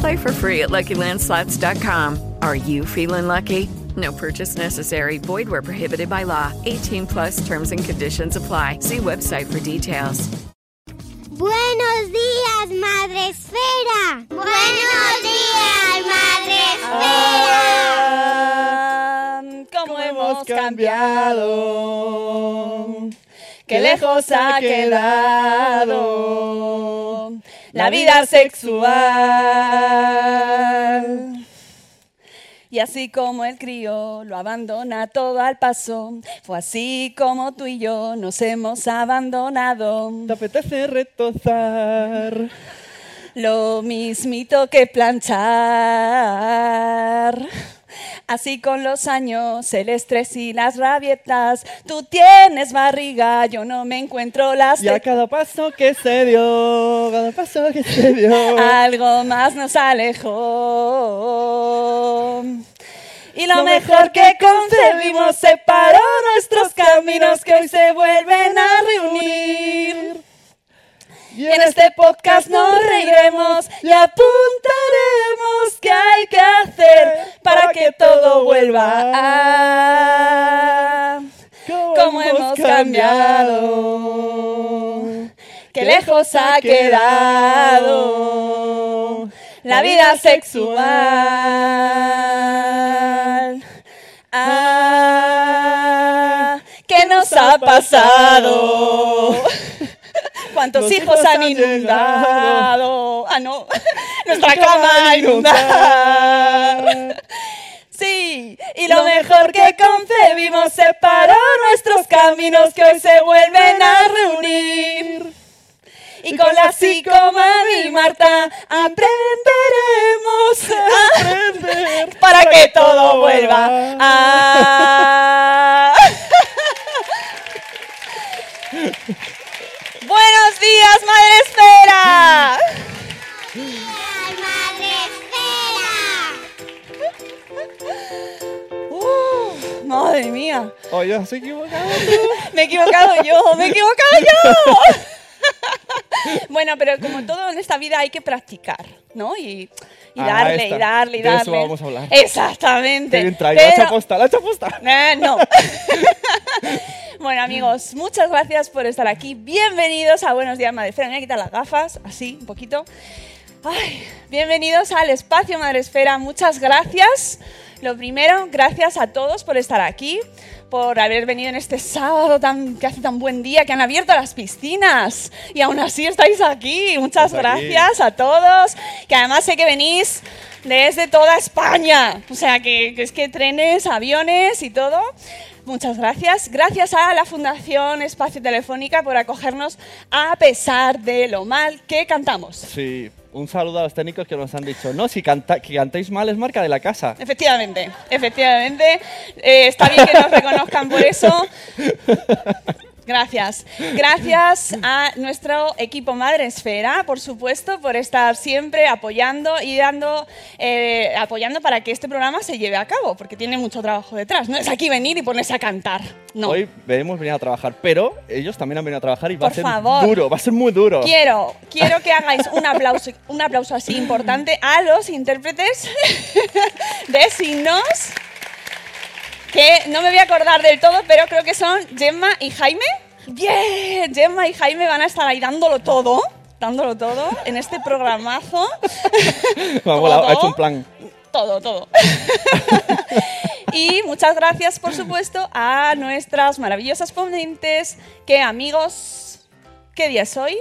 Play for free at LuckyLandSlots.com. Are you feeling lucky? No purchase necessary. Void where prohibited by law. 18 plus terms and conditions apply. See website for details. Buenos días, Madre Esfera. Buenos días, Madre Esfera. cómo hemos cambiado, qué lejos ha quedado la vida sexual. Y así como el crío lo abandona todo al paso, fue así como tú y yo nos hemos abandonado. ¿Te apetece retozar? Lo mismito que planchar. Así con los años, el estrés y las rabietas. Tú tienes barriga, yo no me encuentro las Y a cada paso que se dio, cada paso que se dio. Algo más nos alejó. Y lo mejor que concebimos separó nuestros caminos que hoy se vuelven a reunir. Y en este podcast nos reiremos y apuntaremos qué hay que hacer para que todo vuelva a cómo hemos cambiado, qué lejos ha quedado la vida sexual. Ah, ¿qué nos ha pasado? ¿Cuántos hijos hijos han inundado? Ah, no, nuestra cama inundada. Sí, y lo mejor que concebimos separó nuestros caminos que hoy se vuelven a reunir. Y con la psicomami Marta aprenderemos a para que todo vuelva a... Buenos días, Madre Esfera. Uh, madre mía. Oye, se equivocado. Me he equivocado yo, me he equivocado yo. bueno, pero como todo en esta vida hay que practicar, ¿no? Y, y Ah, darle, esta. y darle, y De eso darle. vamos a hablar. Exactamente. Qué bien traído. La Pero- hecha posta, la hecha posta. Eh, no. bueno, amigos, muchas gracias por estar aquí. Bienvenidos a Buenos Días Madresfera. Me voy a quitar las gafas, así, un poquito. Ay, bienvenidos al espacio Madresfera. Muchas gracias. Lo primero, gracias a todos por estar aquí, por haber venido en este sábado tan, que hace tan buen día, que han abierto las piscinas y aún así estáis aquí. Muchas aquí. gracias a todos, que además sé que venís desde toda España. O sea, que, que es que trenes, aviones y todo. Muchas gracias. Gracias a la Fundación Espacio Telefónica por acogernos a pesar de lo mal que cantamos. Sí, un saludo a los técnicos que nos han dicho, no, si canta, que mal es marca de la casa. Efectivamente, efectivamente. Eh, está bien que nos reconozcan por eso. Gracias. Gracias a nuestro equipo Madre Esfera, por supuesto, por estar siempre apoyando y dando, eh, apoyando para que este programa se lleve a cabo, porque tiene mucho trabajo detrás. No es aquí venir y ponerse a cantar. No. Hoy hemos venido a trabajar, pero ellos también han venido a trabajar y va Por a ser favor. duro, va a ser muy duro. Quiero, quiero que hagáis un aplauso, un aplauso así importante a los intérpretes de signos. Que no me voy a acordar del todo, pero creo que son Gemma y Jaime. Bien, Gemma y Jaime van a estar ahí dándolo todo, dándolo todo en este programazo. Vamos, ha todo. hecho un plan. Todo, todo. y muchas gracias, por supuesto, a nuestras maravillosas ponentes, que amigos, ¿Qué día es hoy?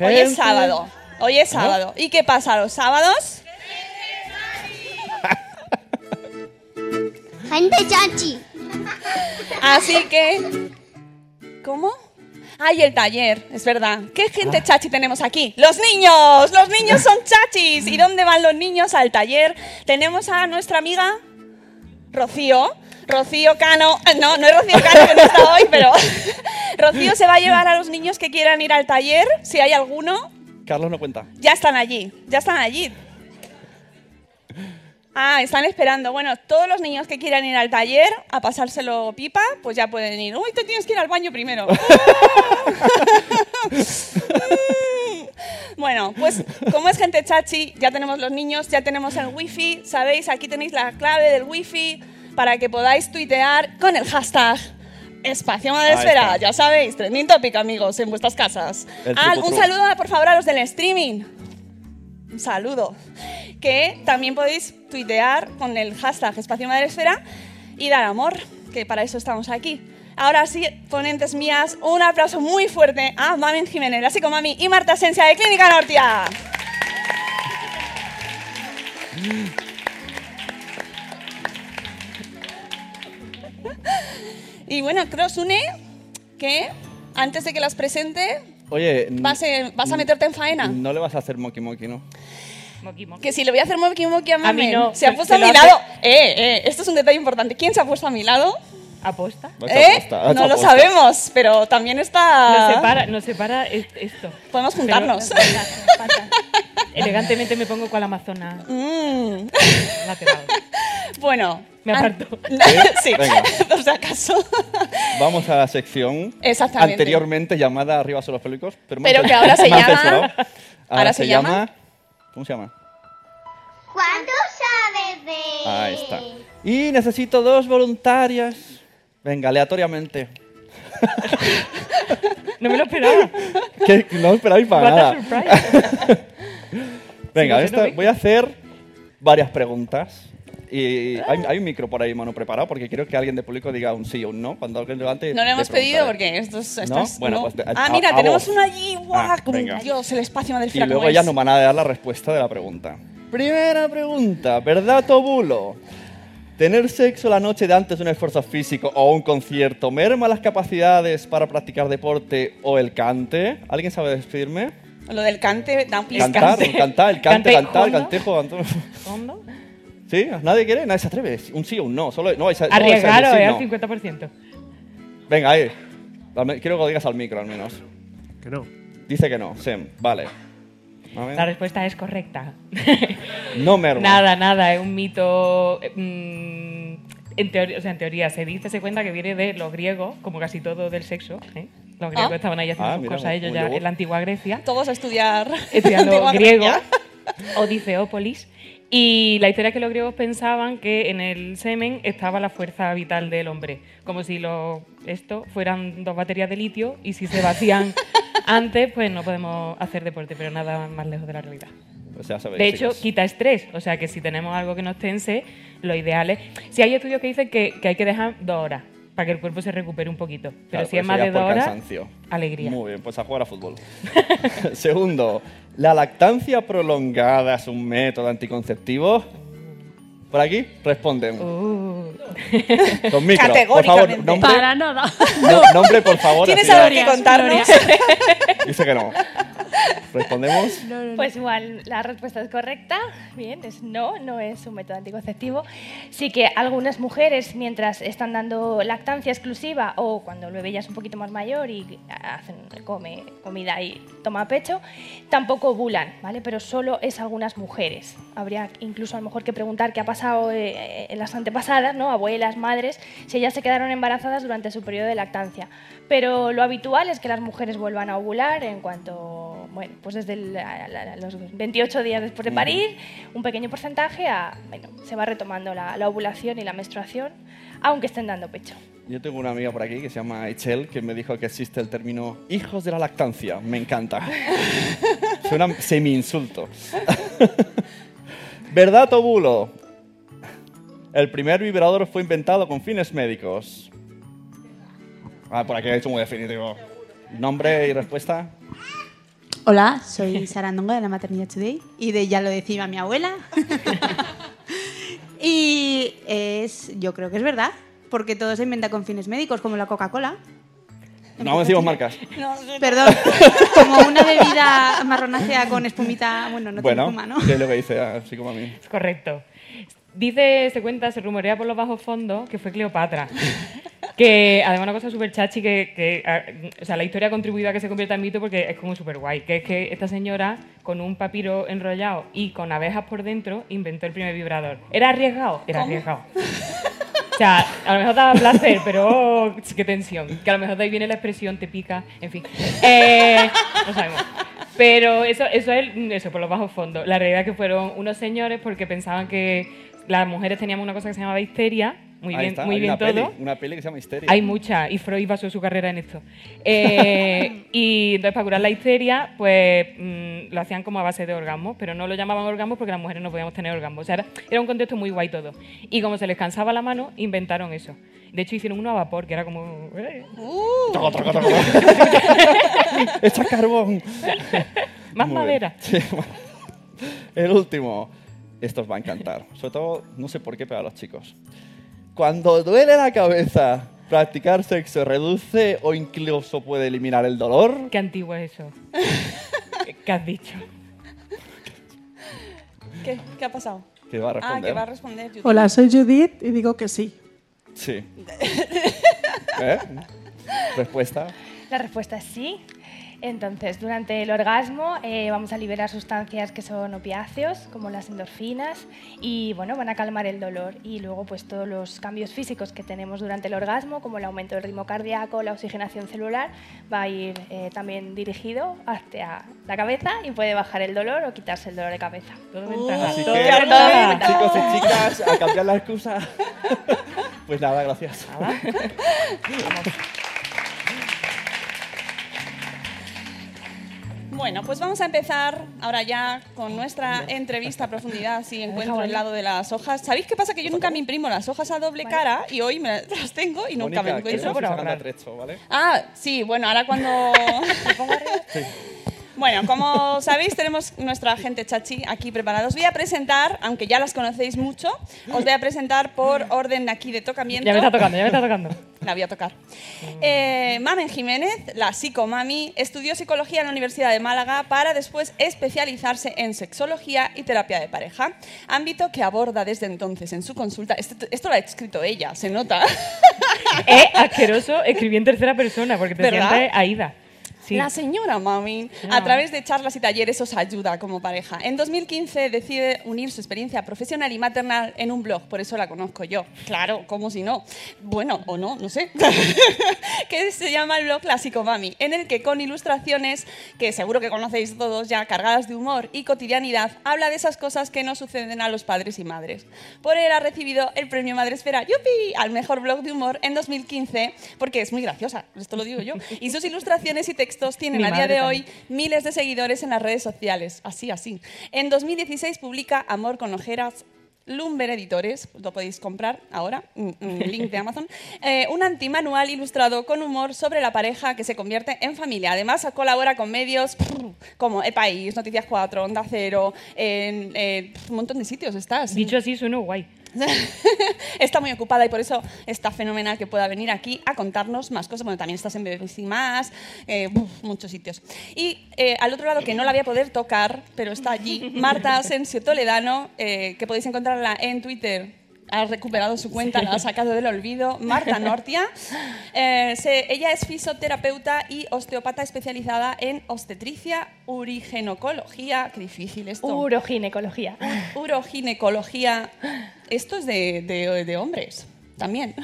Hoy es sábado. Hoy es sábado. ¿Y qué pasa los sábados? Gente chachi. Así que. ¿Cómo? Ay, el taller, es verdad. ¿Qué gente chachi tenemos aquí? ¡Los niños! ¡Los niños son chachis! ¿Y dónde van los niños al taller? Tenemos a nuestra amiga Rocío. Rocío Cano. eh, No, no es Rocío Cano que no está hoy, pero. Rocío se va a llevar a los niños que quieran ir al taller, si hay alguno. Carlos no cuenta. Ya están allí, ya están allí. Ah, están esperando. Bueno, todos los niños que quieran ir al taller a pasárselo pipa, pues ya pueden ir. Uy, te tienes que ir al baño primero. bueno, pues como es gente chachi, ya tenemos los niños, ya tenemos el wifi, sabéis, aquí tenéis la clave del wifi para que podáis tuitear con el hashtag Espacio Madresfera, ya sabéis, trending topic amigos en vuestras casas. Ah, un saludo por favor a los del streaming. Un saludo. Que también podéis tuitear con el hashtag Espacio Madresfera y dar amor, que para eso estamos aquí. Ahora sí, ponentes mías, un aplauso muy fuerte a Mami Jiménez, la psicomami y Marta Esencia de Clínica Nortia. Y bueno, Cross une que antes de que las presente, Oye, vas a, vas a meterte en faena. no le vas a hacer moki moki, ¿no? Moki, moki. Que si le voy a hacer moki moki a Mamen, mí no, se ha puesto se a mi hace- lado. Eh, eh, esto es un detalle importante. ¿Quién se ha puesto a mi lado? ¿Aposta? ¿Eh? aposta, No lo sabemos, pero también está. Nos separa, nos separa es- esto. Podemos Pero- juntarnos. Elegantemente me pongo cual amazona Mm. lateral. Bueno. Me aparto. sí, Venga. por si acaso. Vamos a la sección Exactamente. anteriormente llamada Arriba son los películos. Pero, Pero que ahora se llama-. Ahora, ahora se, se llama... ¿Cómo se llama? ¿Cuánto sabes de...? Ahí está. Y necesito dos voluntarias. Venga, aleatoriamente. No me lo esperaba. Que no esperáis para What a nada. Venga, Sí, esta- no sé, no voy a hacer varias preguntas. Y hay, hay un micro por ahí, mano, preparado, porque quiero que alguien de público diga un sí o un no. Cuando alguien levante. No lo le hemos pedido porque esto es. esto ¿No? Bueno, no. pues, ah, a- mira, a tenemos uno allí. ¡Guau! Ah, como venga. Dios, el espacio Y Madresfera. luego ¿cómo ya es? nos van a dar la respuesta de la pregunta. Primera pregunta, ¿verdad o bulo? ¿Tener sexo la noche de antes de un esfuerzo físico o un concierto merma las capacidades para practicar deporte o el cante? ¿Alguien sabe despedirme? Lo del cante, da un. Cantar, cantar, el cante, cantar, cantejo. ¿Sí? ¿Nadie quiere? Nadie se atreve. Un sí o un no. Solo, no vais a, no eh, no. al 50%. Venga, ahí. Quiero que lo digas al micro, al menos. Que no. Dice que no, Sem. Vale. La respuesta es correcta. No merma. nada, nada, es un mito. eh, mm, en teoría, o sea, en teoría se dice, se cuenta que viene de los griegos, como casi todo del sexo. ¿eh? Los griegos Ah. estaban ahí haciendo Ah, sus mira, cosas ellos ya yogur. en la antigua Grecia. Todos a estudiar. estudiando griego, Grecia. Odiseópolis. Y la historia es que los griegos pensaban que en el semen estaba la fuerza vital del hombre, como si lo, esto fueran dos baterías de litio y si se vacían antes, pues no podemos hacer deporte, pero nada más lejos de la realidad. Sabéis, De hecho, quita estrés, o sea que si tenemos algo que nos tense, lo ideal es... Si hay estudios que dicen que, que hay que dejar dos horas para que el cuerpo se recupere un poquito, pero Claro, si es más de dos horas, cansancio. alegría. Muy bien, pues a jugar a fútbol. Segundo, ¿la lactancia prolongada es un método anticonceptivo? Por aquí responden. Uh. Con micro, por favor, nombre, Para nada. no- nombre, por favor. ¿Tienes algo que contarnos? Dice que no. Respondemos. Pues igual, la respuesta es correcta. Bien, es no, no es un método anticonceptivo. Sí que algunas mujeres, mientras están dando lactancia exclusiva o cuando el bebé ya es un poquito más mayor y hacen, come comida y toma pecho, tampoco ovulan, ¿vale? Pero solo es algunas mujeres. Habría incluso a lo mejor que preguntar qué ha pasado eh, en las antepasadas, ¿no? Abuelas, madres, si ellas se quedaron embarazadas durante su periodo de lactancia. Pero lo habitual es que las mujeres vuelvan a ovular en cuanto, bueno, pues desde el- a- a- a los 28 días después de parir, un pequeño porcentaje a, bueno, se va retomando la, la ovulación y la menstruación, aunque estén dando pecho. Yo tengo una amiga por aquí que se llama Echel que me dijo que existe el término hijos de la lactancia. Me encanta. Suena semi-insulto. ¿Verdad o bulo? El primer vibrador fue inventado con fines médicos. Ah, por aquí ha hecho muy definitivo. Nombre y respuesta. Hola, soy Sarandonga de la Maternidad Today y de Ya lo decía mi abuela. y es, yo creo que es verdad, porque todo se inventa con fines médicos, como la Coca-Cola. No decimos marcas. Perdón, como una bebida marronácea con espumita, bueno, no tiene bueno, espuma, ¿no? que es lo que dice, así como a mí. Es correcto. Dice, se cuenta, se rumorea por los bajos fondos que fue Cleopatra. Que además una cosa súper chachi que, que, ah, o sea, la historia ha contribuido a que se convierta en mito porque es como súper guay, que es que esta señora con un papiro enrollado y con abejas por dentro inventó el primer vibrador. ¿Era arriesgado? Era ¿Cómo? arriesgado. O sea, a lo mejor daba placer, pero oh, qué tensión. Que a lo mejor de ahí viene la expresión, te pica, en fin. Eh, no sabemos. Pero eso, eso es eso, por los bajos fondos. La realidad es que fueron unos señores porque pensaban que las mujeres teníamos una cosa que se llamaba histeria. Muy Ahí bien, está, muy hay bien una todo. Peli, una peli que se llama Histeria. Hay mucha, y Freud basó su carrera en esto. Eh, y entonces, para curar la histeria, pues mm, lo hacían como a base de orgasmos, pero no lo llamaban orgasmos porque las mujeres no podíamos tener orgasmos. O sea, era, era un contexto muy guay todo. Y como se les cansaba la mano, inventaron eso. De hecho, hicieron uno a vapor, que era como. eh, Toco, toco, toco. Echa carbón. Más Muy madera. Sí. El último. Esto os va a encantar. Sobre todo, no sé por qué, pero a los chicos. Cuando duele la cabeza, practicar sexo reduce o incluso puede eliminar el dolor. Qué antiguo es eso. ¿Qué has dicho? ¿Qué, ¿Qué ha pasado? Que va a Ah, responder. que va a responder. Judith. Hola, soy Judith y digo que sí. Sí. ¿Eh? Respuesta. La respuesta es sí. Entonces, durante el orgasmo eh, vamos a liberar sustancias que son opiáceos, como las endorfinas, y bueno, van a calmar el dolor. Y luego, pues todos los cambios físicos que tenemos durante el orgasmo, como el aumento del ritmo cardíaco, la oxigenación celular, va a ir eh, también dirigido hacia la cabeza y puede bajar el dolor o quitarse el dolor de cabeza. Ventaja. Así que, chicos y chicas, a cambiar la excusa. Pues nada, gracias. Bueno, pues vamos a empezar ahora ya con nuestra entrevista a profundidad, si encuentro el lado de las hojas. ¿Sabéis qué pasa? Que yo nunca me imprimo las hojas a doble cara y hoy me las tengo y nunca me Mónica, encuentro. atrecho, ¿vale? Ah, sí, bueno, ahora cuando... Bueno, como sabéis, tenemos nuestra gente chachi aquí preparada. Os voy a presentar, aunque ya las conocéis mucho, os voy a presentar por orden aquí de tocamiento. Ya me está tocando, ya me está tocando. La voy a tocar. Eh, Mamen Jiménez, la psicomami, estudió psicología en la Universidad de Málaga para después especializarse en sexología y terapia de pareja, ámbito que aborda desde entonces en su consulta. Esto, esto lo ha escrito ella, se nota. Es asqueroso escribí en tercera persona porque te ¿Verdad? sientes Aida. Sí. La señora Mami, a través de charlas y talleres, os ayuda como pareja. En 2015 decide unir su experiencia profesional y maternal en un blog, por eso la conozco yo. Claro, como si no. Bueno, o no, no sé. que se llama el blog La Psicomami, en el que con ilustraciones, que seguro que conocéis todos ya, cargadas de humor y cotidianidad, habla de esas cosas que no suceden a los padres y madres. Por él ha recibido el premio Madresfera ¡Yupi! al mejor blog de humor en 2015, porque es muy graciosa, esto lo digo yo. Y sus ilustraciones y textos tienen Mi a día de también. hoy miles de seguidores en las redes sociales. Así, así. En 2016 publica Amor con ojeras. Lumber Editores, lo podéis comprar ahora, link de Amazon, eh, un antimanual ilustrado con humor sobre la pareja que se convierte en familia. Además, colabora con medios como El País, Noticias 4, Onda Cero, en eh, un montón de sitios estás. Dicho así, suena guay. está muy ocupada y por eso está fenomenal que pueda venir aquí a contarnos más cosas. Bueno, también estás en BBC Más, eh, muchos sitios. Y eh, al otro lado, que no la voy a poder tocar, pero está allí, Marta Asensio Toledano, eh, que podéis encontrarla en Twitter. Ha recuperado su cuenta, la ha sacado del olvido. Marta Nortia. Eh, se- ella es fisioterapeuta y osteopata especializada en obstetricia, urigenocología. Qué difícil esto. Uroginecología. Uroginecología. Esto es de, de- de hombres también.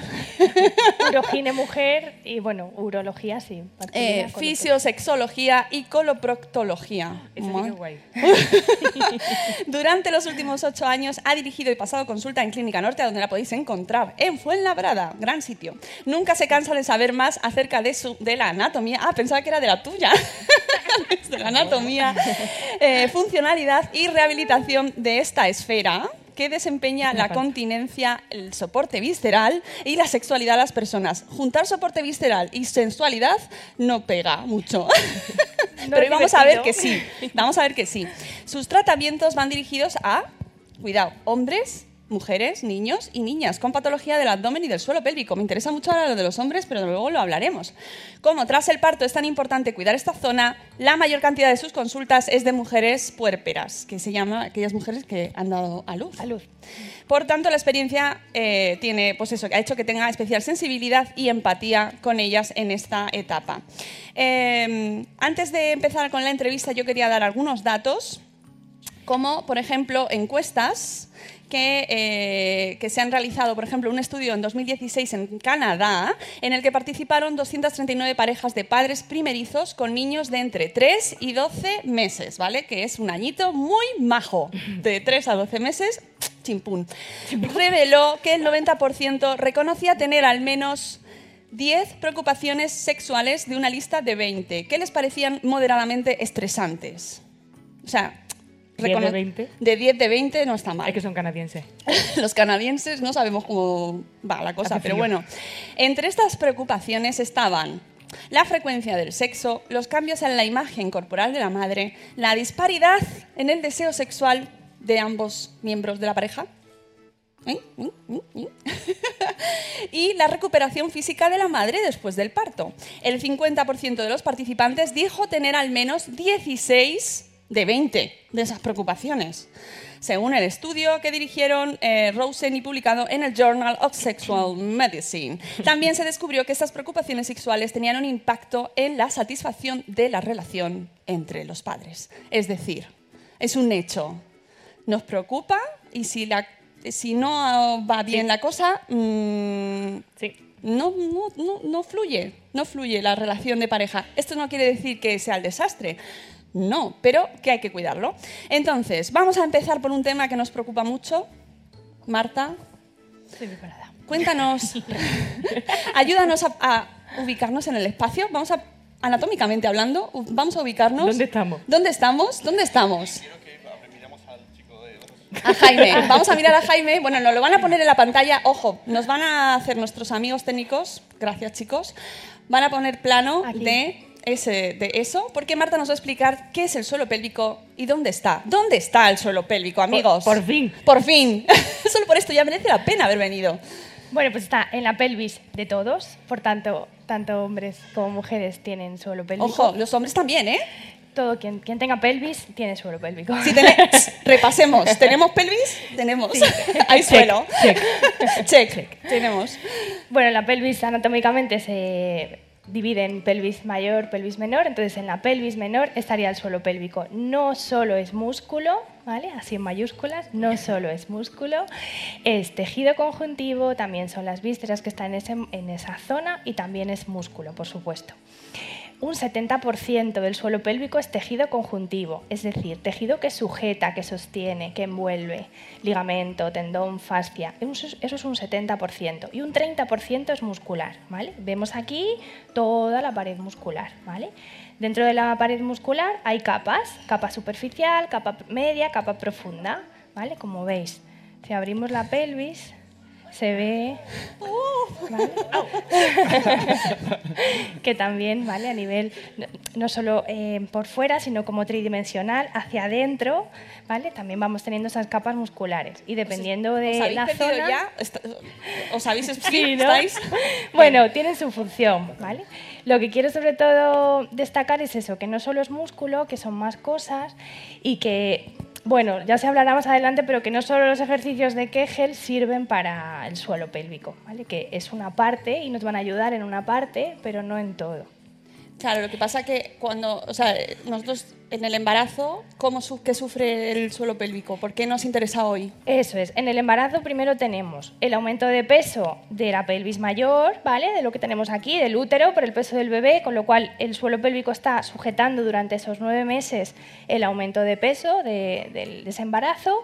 Urogine mujer y bueno, urología sí. Eh, fisiosexología y coloproctología. Eso guay. Durante los últimos ocho años ha dirigido y pasado consulta en Clínica Norte, donde la podéis encontrar, en Fuenlabrada, gran sitio. Nunca se cansa de saber más acerca de, su, de la anatomía. Ah, pensaba que era de la tuya. de la anatomía, eh, funcionalidad y rehabilitación de esta esfera que desempeña la continencia, el soporte visceral y la sexualidad a las personas. Juntar soporte visceral y sensualidad no pega mucho. No Pero vamos a ver que sí. Vamos a ver que sí. Sus tratamientos van dirigidos a, cuidado, hombres, mujeres, niños y niñas con patología del abdomen y del suelo pélvico. Me interesa mucho ahora lo de los hombres, pero luego lo hablaremos. Como tras el parto es tan importante cuidar esta zona, la mayor cantidad de sus consultas es de mujeres puérperas, que se llama aquellas mujeres que han dado a luz. A luz. Por tanto, la experiencia eh, tiene, pues eso, ha hecho que tenga especial sensibilidad y empatía con ellas en esta etapa. Eh, antes de empezar con la entrevista, yo quería dar algunos datos, como por ejemplo encuestas que, eh, que se han realizado, por ejemplo, un estudio en 2016 en Canadá, en el que participaron 239 parejas de padres primerizos con niños de entre 3 y 12 meses, ¿vale? Que es un añito muy majo, de 3 a 12 meses, chimpún. Reveló que el 90% reconocía tener al menos 10 preocupaciones sexuales de una lista de 20 que les parecían moderadamente estresantes. O sea, 10 de recono- 20. de 10 de 20 no está mal. Es que son canadienses. Los canadienses no sabemos cómo va la cosa, pero bueno. Entre estas preocupaciones estaban la frecuencia del sexo, los cambios en la imagen corporal de la madre, la disparidad en el deseo sexual de ambos miembros de la pareja. ¿Eh? ¿Eh? ¿Eh? y la recuperación física de la madre después del parto. El 50% de los participantes dijo tener al menos 16 de 20 de esas preocupaciones, según el estudio que dirigieron eh, Rosen y publicado en el Journal of Sexual Medicine. También se descubrió que estas preocupaciones sexuales tenían un impacto en la satisfacción de la relación entre los padres. Es decir, es un hecho. Nos preocupa y si, la, si no va bien la cosa, mm, no, no, no, no fluye, no fluye la relación de pareja. Esto no quiere decir que sea el desastre. No, pero que hay que cuidarlo. Entonces, vamos a empezar por un tema que nos preocupa mucho. Marta, Estoy preparada. cuéntanos, ayúdanos a, a ubicarnos en el espacio. Vamos a, anatómicamente hablando, vamos a ubicarnos. ¿Dónde estamos? ¿Dónde estamos? ¿Dónde estamos? A Jaime. Vamos a mirar a Jaime. Bueno, nos lo van a poner en la pantalla. Ojo, nos van a hacer nuestros amigos técnicos, gracias chicos, van a poner plano de, ese, de eso, porque Marta nos va a explicar qué es el suelo pélvico y dónde está. ¿Dónde está el suelo pélvico, amigos? por fin. Por fin. Solo por esto ya merece la pena haber venido. Bueno, pues está en la pelvis de todos, por tanto, tanto hombres como mujeres tienen suelo pélvico. Ojo, los hombres también, ¿eh? Todo quien, quien tenga pelvis tiene suelo pélvico. Si tenéis, repasemos. ¿Tenemos pelvis? Tenemos. Hay Check, suelo. check. check. Tenemos. Bueno, la pelvis anatómicamente se divide en pelvis mayor, pelvis menor. Entonces, en la pelvis menor estaría el suelo pélvico. No solo es músculo, ¿vale? Así en mayúsculas, no solo es músculo, es tejido conjuntivo, también son las vísceras que están en, ese- en esa zona y también es músculo, por supuesto. Un 70% del suelo pélvico es tejido conjuntivo, es decir, tejido que sujeta, que sostiene, que envuelve, ligamento, tendón, fascia. Eso es- un 70%. Y un 30% es muscular, ¿vale? Vemos aquí toda la pared muscular, ¿vale? Dentro de la pared muscular hay capas, capa superficial, capa media, capa profunda, ¿vale? Como veis, si abrimos la pelvis, se ve ¿vale? que también, ¿vale? A nivel, no, solo eh, por fuera, sino como tridimensional, hacia adentro, ¿vale? También vamos teniendo esas capas musculares. Y dependiendo de ¿Os habéis la zona... ya? ¿Os habéis Sí, ¿no? ¿Estáis? Bueno, tienen su función, ¿vale? Lo que quiero sobre todo destacar es eso, que no solo es músculo, que son más cosas y que, bueno, ya se hablará más adelante, pero que no solo los ejercicios de Kegel sirven para el suelo pélvico, ¿vale? Que es una parte y nos van a ayudar en una parte, pero no en todo. Claro, lo que pasa que cuando, o sea, nosotros en el embarazo, ¿cómo su qué sufre el suelo pélvico? ¿Por qué nos interesa hoy? Eso es. En el embarazo primero tenemos el aumento de peso de la pelvis mayor, ¿vale? De lo que tenemos aquí, del útero, por el peso del bebé, con lo cual el suelo pélvico está sujetando durante esos nueve meses el aumento de peso de, del- de ese embarazo.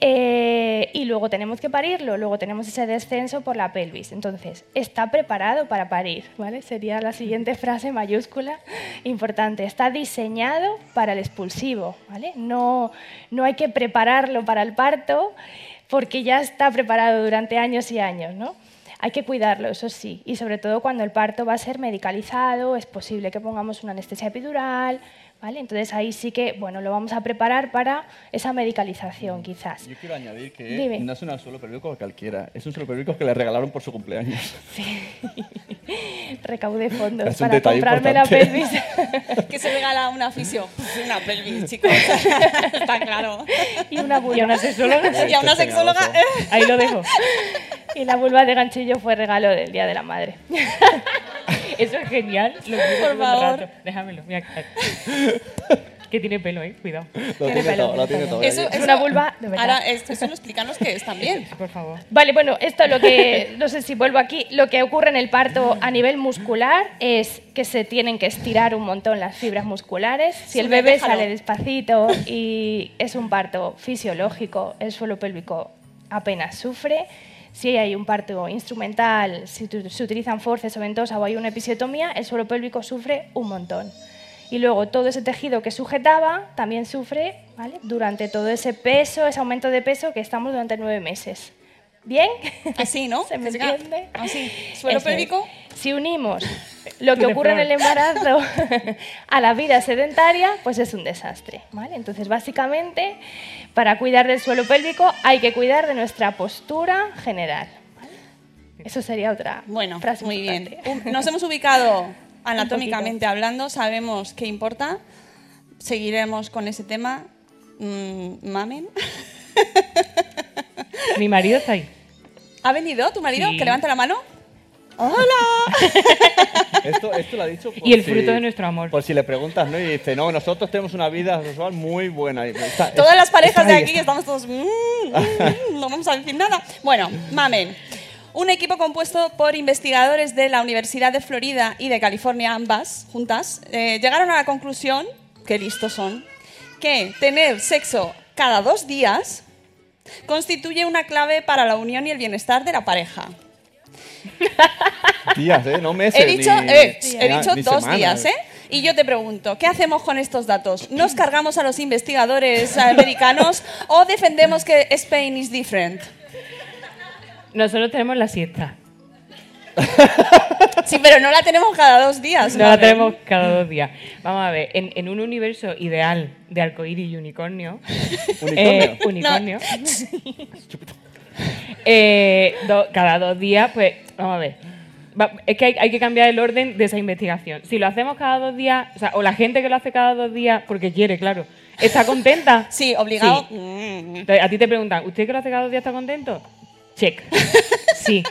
Eh, y luego tenemos que parirlo, luego tenemos ese descenso por la pelvis. Entonces, está preparado para parir, ¿vale? Sería la siguiente frase mayúscula importante. Está diseñado para el expulsivo, ¿vale? No, no hay que prepararlo para el parto, porque ya está preparado durante años y años, ¿no? Hay que cuidarlo, eso sí, y sobre todo cuando el parto va a ser medicalizado, es posible que pongamos una anestesia epidural, ¿vale? Entonces ahí sí que, bueno, lo vamos a preparar para esa medicalización, quizás. Yo quiero añadir que Dime. no es un suelo pélvico cualquiera, es un suelo pélvico que le regalaron por su cumpleaños. Recaude fondos Es un para comprarme la importante. pelvis. que se regala un aficio. Pues una pelvis, chicos. Está claro. y una vulva. Y a una sexóloga. Y a una sexóloga. eh. Ahí lo dejo. Y la vulva de ganchillo fue regalo del Día de la Madre. Eso es genial. Lo quiero Por favor. rato. Déjamelo. Mira, que tiene pelo, eh. Cuidado. Lo tiene todo, lo tiene todo. Eso, Es una vulva de verdad. Ahora, es- eso no explicarnos qué es también. Por favor. Vale, bueno, esto lo que, no sé si vuelvo aquí, lo que ocurre en el parto a nivel muscular es que se tienen que estirar un montón las fibras musculares. Si el bebé déjalo. sale despacito y es un parto fisiológico, el suelo pélvico apenas sufre. Si hay un parto instrumental, si se utilizan forces o ventosa o hay una episiotomía, el suelo pélvico sufre un montón. Y luego todo ese tejido que sujetaba también sufre ¿vale? durante todo ese peso, ese aumento de peso que estamos durante nueve meses. ¿Bien? Así, ¿no? ¿Se me queda entiende? Así. Suelo Eso pélvico. Si unimos lo que ocurre en el embarazo a la vida sedentaria, pues es un desastre. ¿vale? Entonces, básicamente, para cuidar del suelo pélvico hay que cuidar de nuestra postura general. ¿vale? Eso sería otra Bueno, frase muy bien. importante. Nos hemos ubicado anatómicamente hablando, sabemos qué importa. Seguiremos con ese tema. Mm, mamen. Mi marido está ahí. ¿Ha venido tu marido? Sí. Que levante la mano. ¡Hola! Esto, esto lo ha dicho por Y el si- fruto de nuestro amor. Por si le preguntas, ¿no? Y dice, no, nosotros tenemos una vida sexual muy buena. Y está- Todas es- las parejas está de aquí está. estamos todos. "Mm, mm", no vamos a decir nada. Bueno, mamen. Un equipo compuesto por investigadores de la Universidad de Florida y de California, ambas juntas, eh, llegaron a la conclusión, que listos son, que tener sexo cada dos días constituye una clave para la unión y el bienestar de la pareja. Días, ¿eh? No meses. He dicho, ni- eh, he ni- dicho ni dos semanas. días, ¿eh? Y yo te pregunto, ¿qué hacemos con estos datos? ¿Nos cargamos a los investigadores americanos o defendemos que Spain is different? Nosotros tenemos la siesta. Sí, pero no la tenemos cada dos días. No la Mabel. tenemos cada dos días. Vamos a ver, en, en un universo ideal de arcoíris y unicornio. eh, unicornio. Eh, do- cada dos días, pues, vamos a ver. Va- es que hay, hay que cambiar el orden de esa investigación. Si lo hacemos cada dos días, o sea, o la gente que lo hace cada dos días, porque quiere, claro, ¿está contenta? Sí, obligado. Sí. Entonces, a ti te preguntan, ¿usted que lo hace cada dos días está contento? Check. Sí.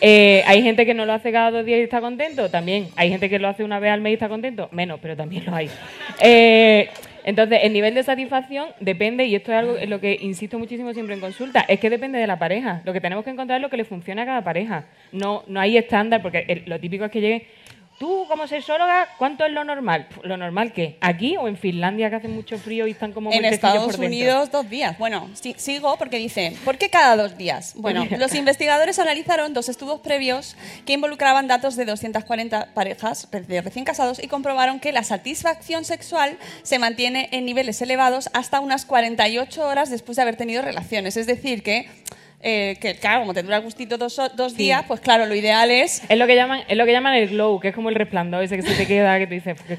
Eh, ¿Hay gente que no lo hace cada dos días y está contento? También. ¿Hay gente que lo hace una vez al mes y está contento? Menos, pero también lo hay. Eh, entonces, el nivel de satisfacción depende, y esto es algo en lo que insisto muchísimo siempre en consulta, es que depende de la pareja. Lo que tenemos que encontrar es lo que le funciona a cada pareja. No, no hay estándar, porque lo típico es que lleguen, tú como sexóloga, ¿cuánto es lo normal? ¿Lo normal qué? ¿Aquí o en Finlandia que hace mucho frío y están como En muertecillos Estados por? Unidos dos días. Bueno, sí- sigo porque dice, ¿por qué cada dos días? Bueno, los investigadores analizaron dos estudios previos que involucraban datos de 240 parejas de recién casados y comprobaron que la satisfacción sexual se mantiene en niveles elevados hasta unas 48 horas después de haber tenido relaciones. Es decir, que, eh, que claro, como te dura el gustito dos, dos días, pues claro, lo ideal es Es lo que llaman, es lo que llaman el glow, que es como el resplandor ese que se te queda, que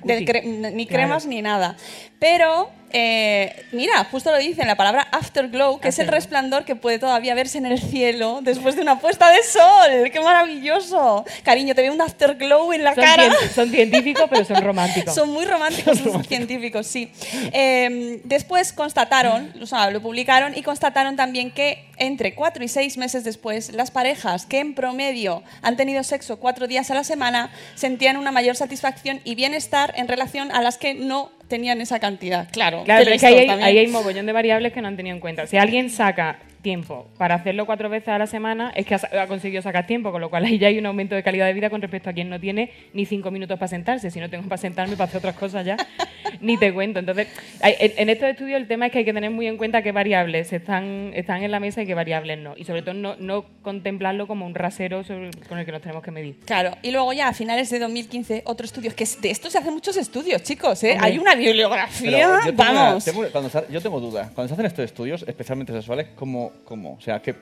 cuchi. cre- ni Claro. cremas ni nada. Pero, eh, mira, justo lo dice en la palabra afterglow, que es el resplandor que puede todavía verse en el cielo después de una puesta de sol. ¡Qué maravilloso! Cariño, te veo un afterglow en la Son, cara. cien- son científicos, pero son románticos. Son muy románticos esos científicos, sí. Eh, después constataron, o sea, lo publicaron y constataron también que entre cuatro y seis meses después, las parejas que en promedio han tenido sexo cuatro días a la semana sentían una mayor satisfacción y bienestar en relación a las que no tenían esa cantidad. Claro, Claro, pero es que ahí hay, ahí hay mogollón de variables que no han tenido en cuenta. Si alguien saca tiempo para hacerlo cuatro veces a la semana, es que ha, conseguido sacar tiempo, con lo cual ahí ya hay un aumento de calidad de vida con respecto a quien no tiene ni cinco minutos para sentarse. Si no tengo para sentarme, para hacer otras cosas ya. Ni te cuento. Entonces, hay- en, en estos estudios el tema es que hay que tener muy en cuenta qué variables están, están en la mesa y qué variables no. Y sobre todo no, no contemplarlo como un rasero sobre- con el que nos tenemos que medir. Claro, y luego ya a finales de 2015 otro estudio, que es- de esto se hacen muchos estudios, chicos, ¿eh? Hay una Pero bibliografía, yo tengo una- vamos. tengo- cuando yo tengo dudas. Cuando se hacen estos estudios, especialmente sexuales, ¿cómo? Cómo? O sea, que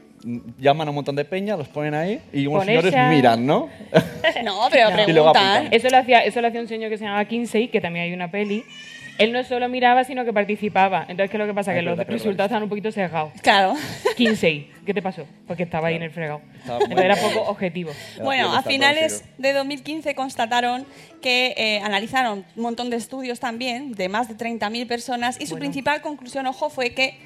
llaman a un montón de peña, los ponen ahí y unos Ponerse señores a- miran, ¿no? No, pero Y luego preguntan. apuntan. Eso lo, hacía, eso lo hacía un señor que se llamaba Kinsey, que también hay una peli. Él no solo miraba, sino que participaba. Entonces, ¿qué es lo que pasa? Que los verdad resultados están un poquito sesgados. Claro. Kinsey, ¿qué te pasó? Porque estaba ahí en el fregado. Estaba muy Entonces era bien. poco objetivo. Bueno, Ya a está finales de 2015 constataron que eh, analizaron un montón de estudios también, de más de 30.000 personas, y su Bueno. principal conclusión, ojo, fue que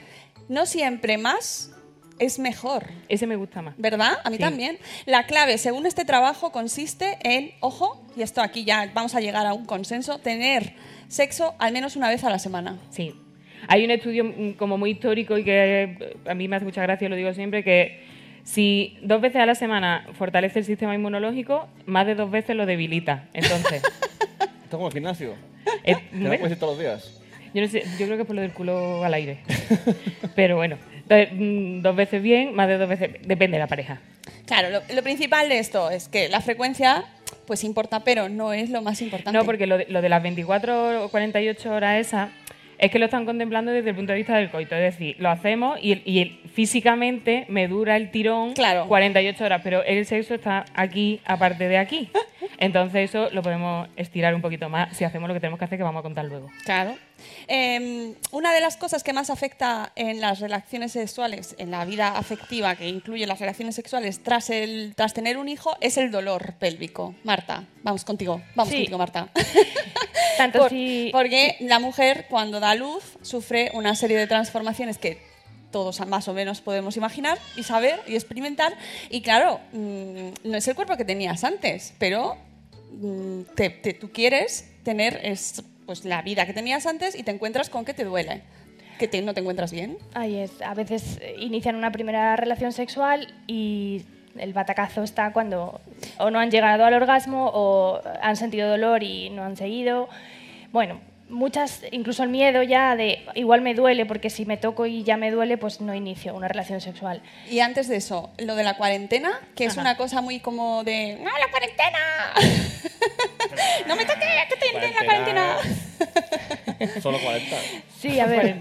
no siempre más es mejor. Ese me gusta más. ¿Verdad? A mí Sí. también. La clave, según este trabajo, consiste en, ojo, y esto aquí ya vamos a llegar a un consenso, tener sexo al menos una vez a la semana. Sí. Hay un estudio como muy histórico y que eh, a mí me hace mucha gracia, lo digo siempre, que si dos veces a la semana fortalece el sistema inmunológico, más de dos veces lo debilita. Entonces, Esto es como el gimnasio. eh, puedes ir todos los días. yo, no sé, yo creo que es por lo del culo al aire. Pero bueno, dos veces bien, más de dos veces, depende de la pareja. Claro, lo, lo principal de esto es que la frecuencia, pues importa, pero no es lo más importante. No, porque lo de, lo de las 24 o 48 horas esas es que lo están contemplando desde el punto de vista del coito. Es decir, lo hacemos y, y físicamente me dura el tirón 48 horas, pero el sexo está aquí aparte de aquí. Entonces eso lo podemos estirar un poquito más si hacemos lo que tenemos que hacer, que vamos a contar luego. Claro. Eh, una de las cosas que más afecta en las relaciones sexuales, en la vida afectiva que incluye las relaciones sexuales tras, el, tras tener un hijo, es el dolor pélvico. Marta, vamos contigo. Vamos Sí. contigo, Marta. Tanto Por- si... Porque la mujer, cuando da luz, sufre una serie de transformaciones que todos más o menos podemos imaginar y saber y experimentar. Y claro, mm, no es el cuerpo que tenías antes, pero mm, te- te- tú quieres tener es, pues, la vida que tenías antes y te encuentras con que te duele, que te- no te encuentras bien. Ahí es. A veces eh, inician una primera relación sexual y el batacazo está cuando o no han llegado al orgasmo o han sentido dolor y no han seguido. Bueno, muchas, incluso el miedo ya de igual me duele porque si me toco y ya me duele, pues no inicio una relación sexual. Y antes de eso, lo de la cuarentena, que es Ajá. una cosa muy como de ¡No, la cuarentena! ¡No me toques, que estoy en la cuarentena! Solo 40. Sí, a ver.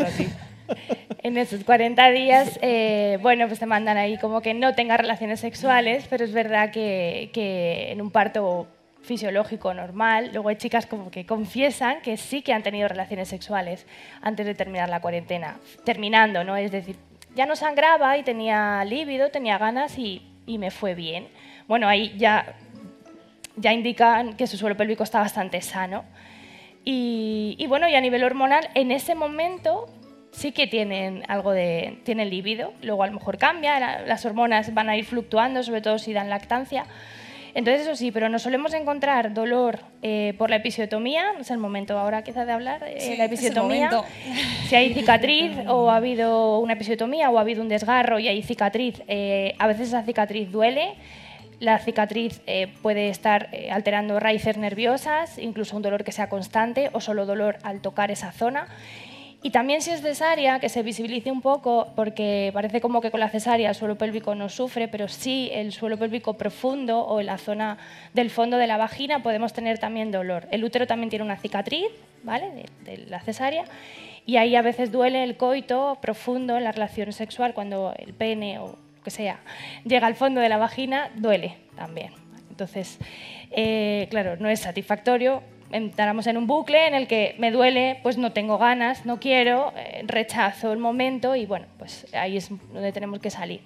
En esos 40 días, eh, bueno, pues te mandan ahí como que no tengas relaciones sexuales, pero es verdad que, que en un parto fisiológico normal, luego hay chicas como que confiesan que sí que han tenido relaciones sexuales antes de terminar la cuarentena, terminando, ¿no? Es decir, ya no sangraba y tenía líbido, tenía ganas y, y me fue bien. Bueno, ahí ya, ya indican que su suelo pélvico está bastante sano. Y, y bueno, y a nivel hormonal, en ese momento sí que tienen algo de tienen líbido, luego a lo mejor cambia, la- las hormonas van a ir fluctuando, sobre todo si dan lactancia. Entonces eso sí, pero nos solemos encontrar dolor eh, por la episiotomía, es el momento ahora quizá de hablar, eh, Sí, la episiotomía. Si hay cicatriz o ha habido una episiotomía o ha habido un desgarro y hay cicatriz, eh, a veces esa cicatriz duele. La cicatriz eh, puede estar eh, alterando raíces nerviosas, incluso un dolor que sea constante o solo dolor al tocar esa zona. Y también si es cesárea, que se visibilice un poco, porque parece como que con la cesárea el suelo pélvico no sufre, pero sí el suelo pélvico profundo o en la zona del fondo de la vagina podemos tener también dolor. El útero también tiene una cicatriz, ¿vale? De, de la cesárea. Y ahí a veces duele el coito profundo en la relación sexual, cuando el pene o sea llega al fondo de la vagina, duele también. Entonces, eh, claro, no es satisfactorio. Entramos en un bucle en el que me duele, pues no tengo ganas, no quiero, eh, rechazo el momento y bueno, pues ahí es donde tenemos que salir.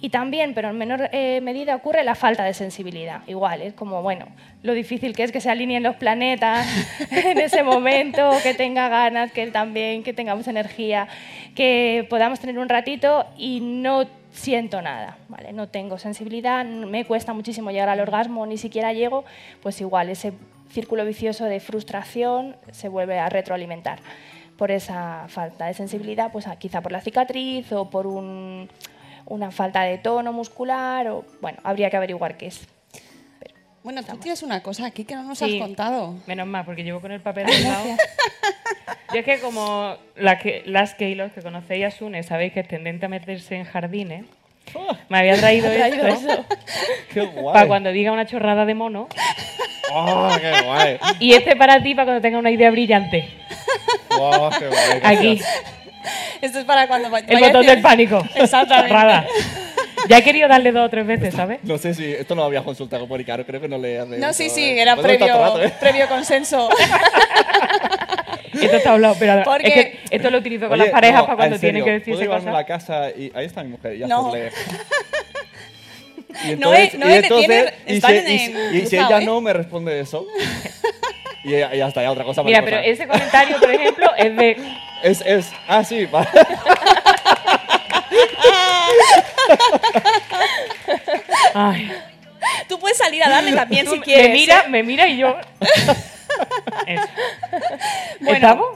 Y también, pero en menor eh, medida, ocurre la falta de sensibilidad. Igual, es como, bueno, lo difícil que es que se alineen los planetas en ese momento, que tenga ganas, que él también, que tengamos energía, que podamos tener un ratito y no siento nada, ¿vale? No tengo sensibilidad, me cuesta muchísimo llegar al orgasmo, ni siquiera llego, pues igual ese círculo vicioso de frustración se vuelve a retroalimentar por esa falta de sensibilidad, pues quizá por la cicatriz o por un- una falta de tono muscular, o bueno, habría que averiguar qué es. Bueno, tú tienes una cosa aquí que no nos Sí. has contado. Menos mal, porque llevo con el papel al lado. Yo es que como la que, las que y los que conocéis a Sune sabéis que es tendente a meterse en jardines, me había traído, traído esto eso. Qué guay. para cuando diga una chorrada de mono Oh, qué guay. y este para ti para cuando tenga una idea brillante. Wow, qué guay. Aquí, Esto es para cuando el a botón decir- del pánico. Exactamente. Chorrada. Ya he querido darle dos o tres veces, ¿sabes? No sé si esto no lo había consultado por Icaro, creo que no le hace No, sí, sí, ¿eh? era estar previo, rato, ¿eh? previo consenso. Esto está hablado, pero Porque- es que esto lo utilizo con Oye, las parejas no, para cuando tienen que ¿puedo decirse llevarme a cosas. la casa y ahí está mi mujer y No. hacerle... Y Noé- entonces, Noé y si, ella ¿eh? no me responde eso, y, y hasta ya otra cosa Mira, pero ese comentario, por ejemplo, es de. Es, es, ah, sí, vale. Ay. Tú puedes salir a darle también Tú si quieres. Me mira, ¿eh? me mira y yo. Bueno, ¿Estamos?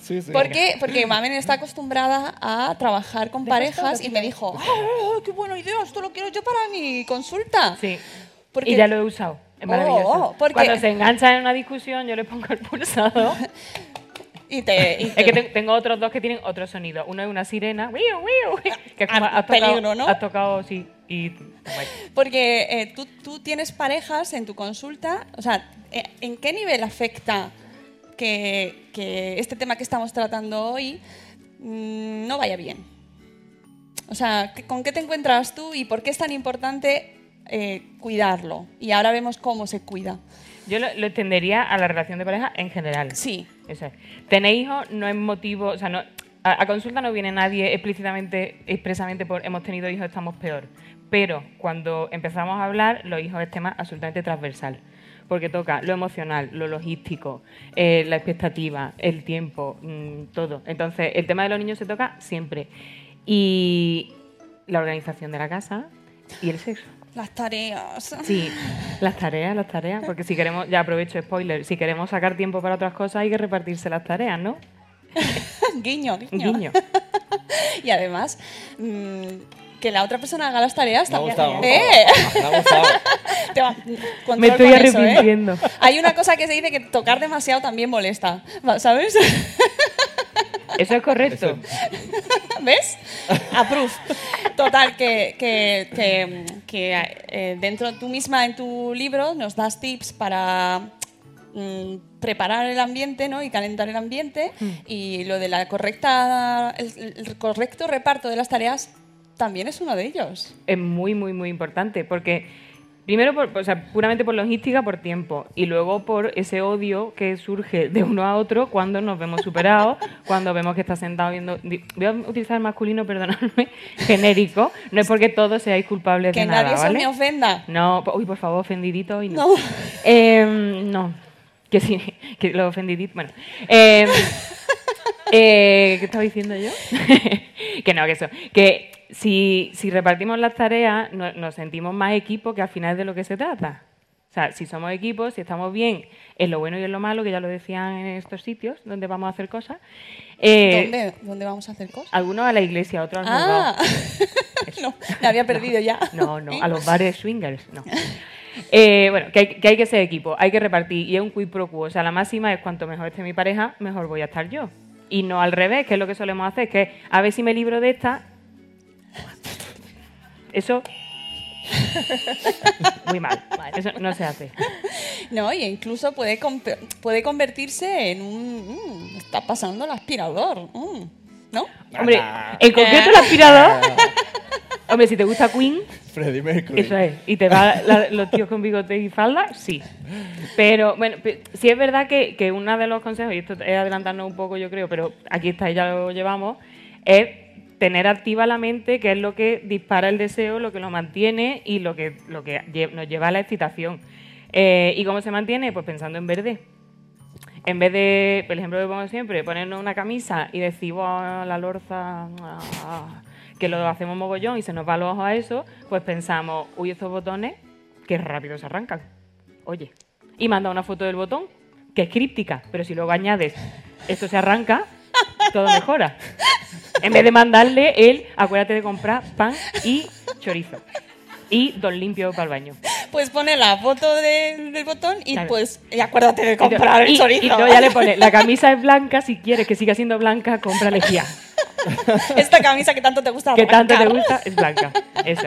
Sí, sí. ¿Por qué? Porque Mamen está acostumbrada a trabajar con parejas y me dijo, ¡Ah, qué buena idea! Esto lo quiero yo para mi consulta. Sí. Porque- Y ya lo he usado. Es maravilloso. Oh, porque- Cuando se engancha en una discusión, yo le pongo el pulsador. Y te, y Es que te- tengo otros dos que tienen otro sonido. Uno es una sirena, que es como Ah, has tocado, peligro, ¿no? Has tocado, sí. Y. Porque eh, tú, tú tienes parejas en tu consulta, o sea, eh, ¿en qué nivel afecta que, que este tema que estamos tratando hoy mm, no vaya bien? O sea, ¿qué- ¿con qué te encuentras tú y por qué es tan importante eh, cuidarlo? Y ahora vemos cómo se cuida. Yo lo, lo extendería a la relación de pareja en general. Sí. Eso es. Tener hijos no es motivo, o sea, no, a, a consulta no viene nadie explícitamente, expresamente por hemos tenido hijos, estamos peor. Pero cuando empezamos a hablar, los hijos es tema absolutamente transversal. Porque toca lo emocional, lo logístico, eh, la expectativa, el tiempo, mm, todo. Entonces, el tema de los niños se toca siempre. Y la organización de la casa y el sexo. Las tareas. Sí, las tareas, las tareas, porque si queremos, ya aprovecho spoiler, si queremos sacar tiempo para otras cosas hay que repartirse las tareas, ¿no? guiño, guiño. Guiño. Y además, mm, que la otra persona haga las tareas Me ha también. gustado, me ha ¡Eh! gustado. Me ha gustado. Te va- control Me estoy eso, ¿eh? arrepintiendo. Hay una cosa que se dice que tocar demasiado también molesta, ¿sabes? Eso es correcto. ¿Ves? Approve. Total, que, que, que, que, eh, dentro tú misma en tu libro nos das tips para mm, preparar el ambiente ¿no? y calentar el ambiente Mm. y lo de la correcta el, el correcto reparto de las tareas también es uno de ellos. Es muy, muy, muy importante, porque primero, por, o sea, puramente por logística, por tiempo, y luego por ese odio que surge de uno a otro cuando nos vemos superados, cuando vemos que está sentado viendo... Voy a utilizar el masculino, perdonadme, genérico, no es porque todos seáis culpables Que de nada, nadie se me ofenda. No, uy, por favor, ofendidito y no. No. Em, no. Que sí, que lo ofendidito. Bueno. Em, eh, ¿Qué estaba diciendo yo? que no, que eso. Que si, si repartimos las tareas, no- nos sentimos más equipo, que al final es de lo que se trata. O sea, si somos equipos, si estamos bien en lo bueno y en lo malo, que ya lo decían en estos sitios donde vamos a hacer cosas. eh, ¿Dónde, ¿Dónde vamos a hacer cosas? Algunos a la iglesia, otros al Ah, no, me había perdido ya. No, no, a los bares swingers, no. Eh, bueno, que hay, que hay que ser equipo, hay que repartir y es un quid pro quo. O sea, la máxima es cuanto mejor esté mi pareja, mejor voy a estar yo. Y no al revés, que es lo que solemos hacer, que a ver si me libro de esta. Eso. Muy mal. Eso no se hace. No, y incluso puede, puede convertirse en un... mm, está pasando el aspirador. mm, ¿No? Hombre, en concreto el aspirador. Hombre, si te gusta Queen, Freddie Mercury. Eso es. ¿Y te va la- los tíos con bigote y falda? Sí. Pero, bueno, sí es verdad que, que uno de los consejos, y esto es adelantarnos un poco, yo creo, pero aquí está, ya lo llevamos, es tener activa la mente, que es lo que dispara el deseo, lo que lo mantiene y lo que, lo que nos lleva a la excitación. Eh, ¿Y cómo se mantiene? Pues pensando en verde. En vez de, por ejemplo, que pongo siempre, ponernos una camisa y decir, "Buah, la lorza, ah", que lo hacemos mogollón y se nos va los ojos a eso, pues pensamos, uy, estos botones, que rápido se arrancan. Oye, y manda una foto del botón, que es críptica, pero si luego añades, esto se arranca, todo mejora. En vez de mandarle el, acuérdate de comprar pan y chorizo. Y dos limpios para el baño. pues pone la foto de- del botón y Claro. pues y acuérdate de comprar el y, chorizo. y luego ya le pone, la camisa es blanca, si quieres que siga siendo blanca, compra lejía. Esta camisa que tanto te gusta que tanto te arrancar. gusta es blanca. Es.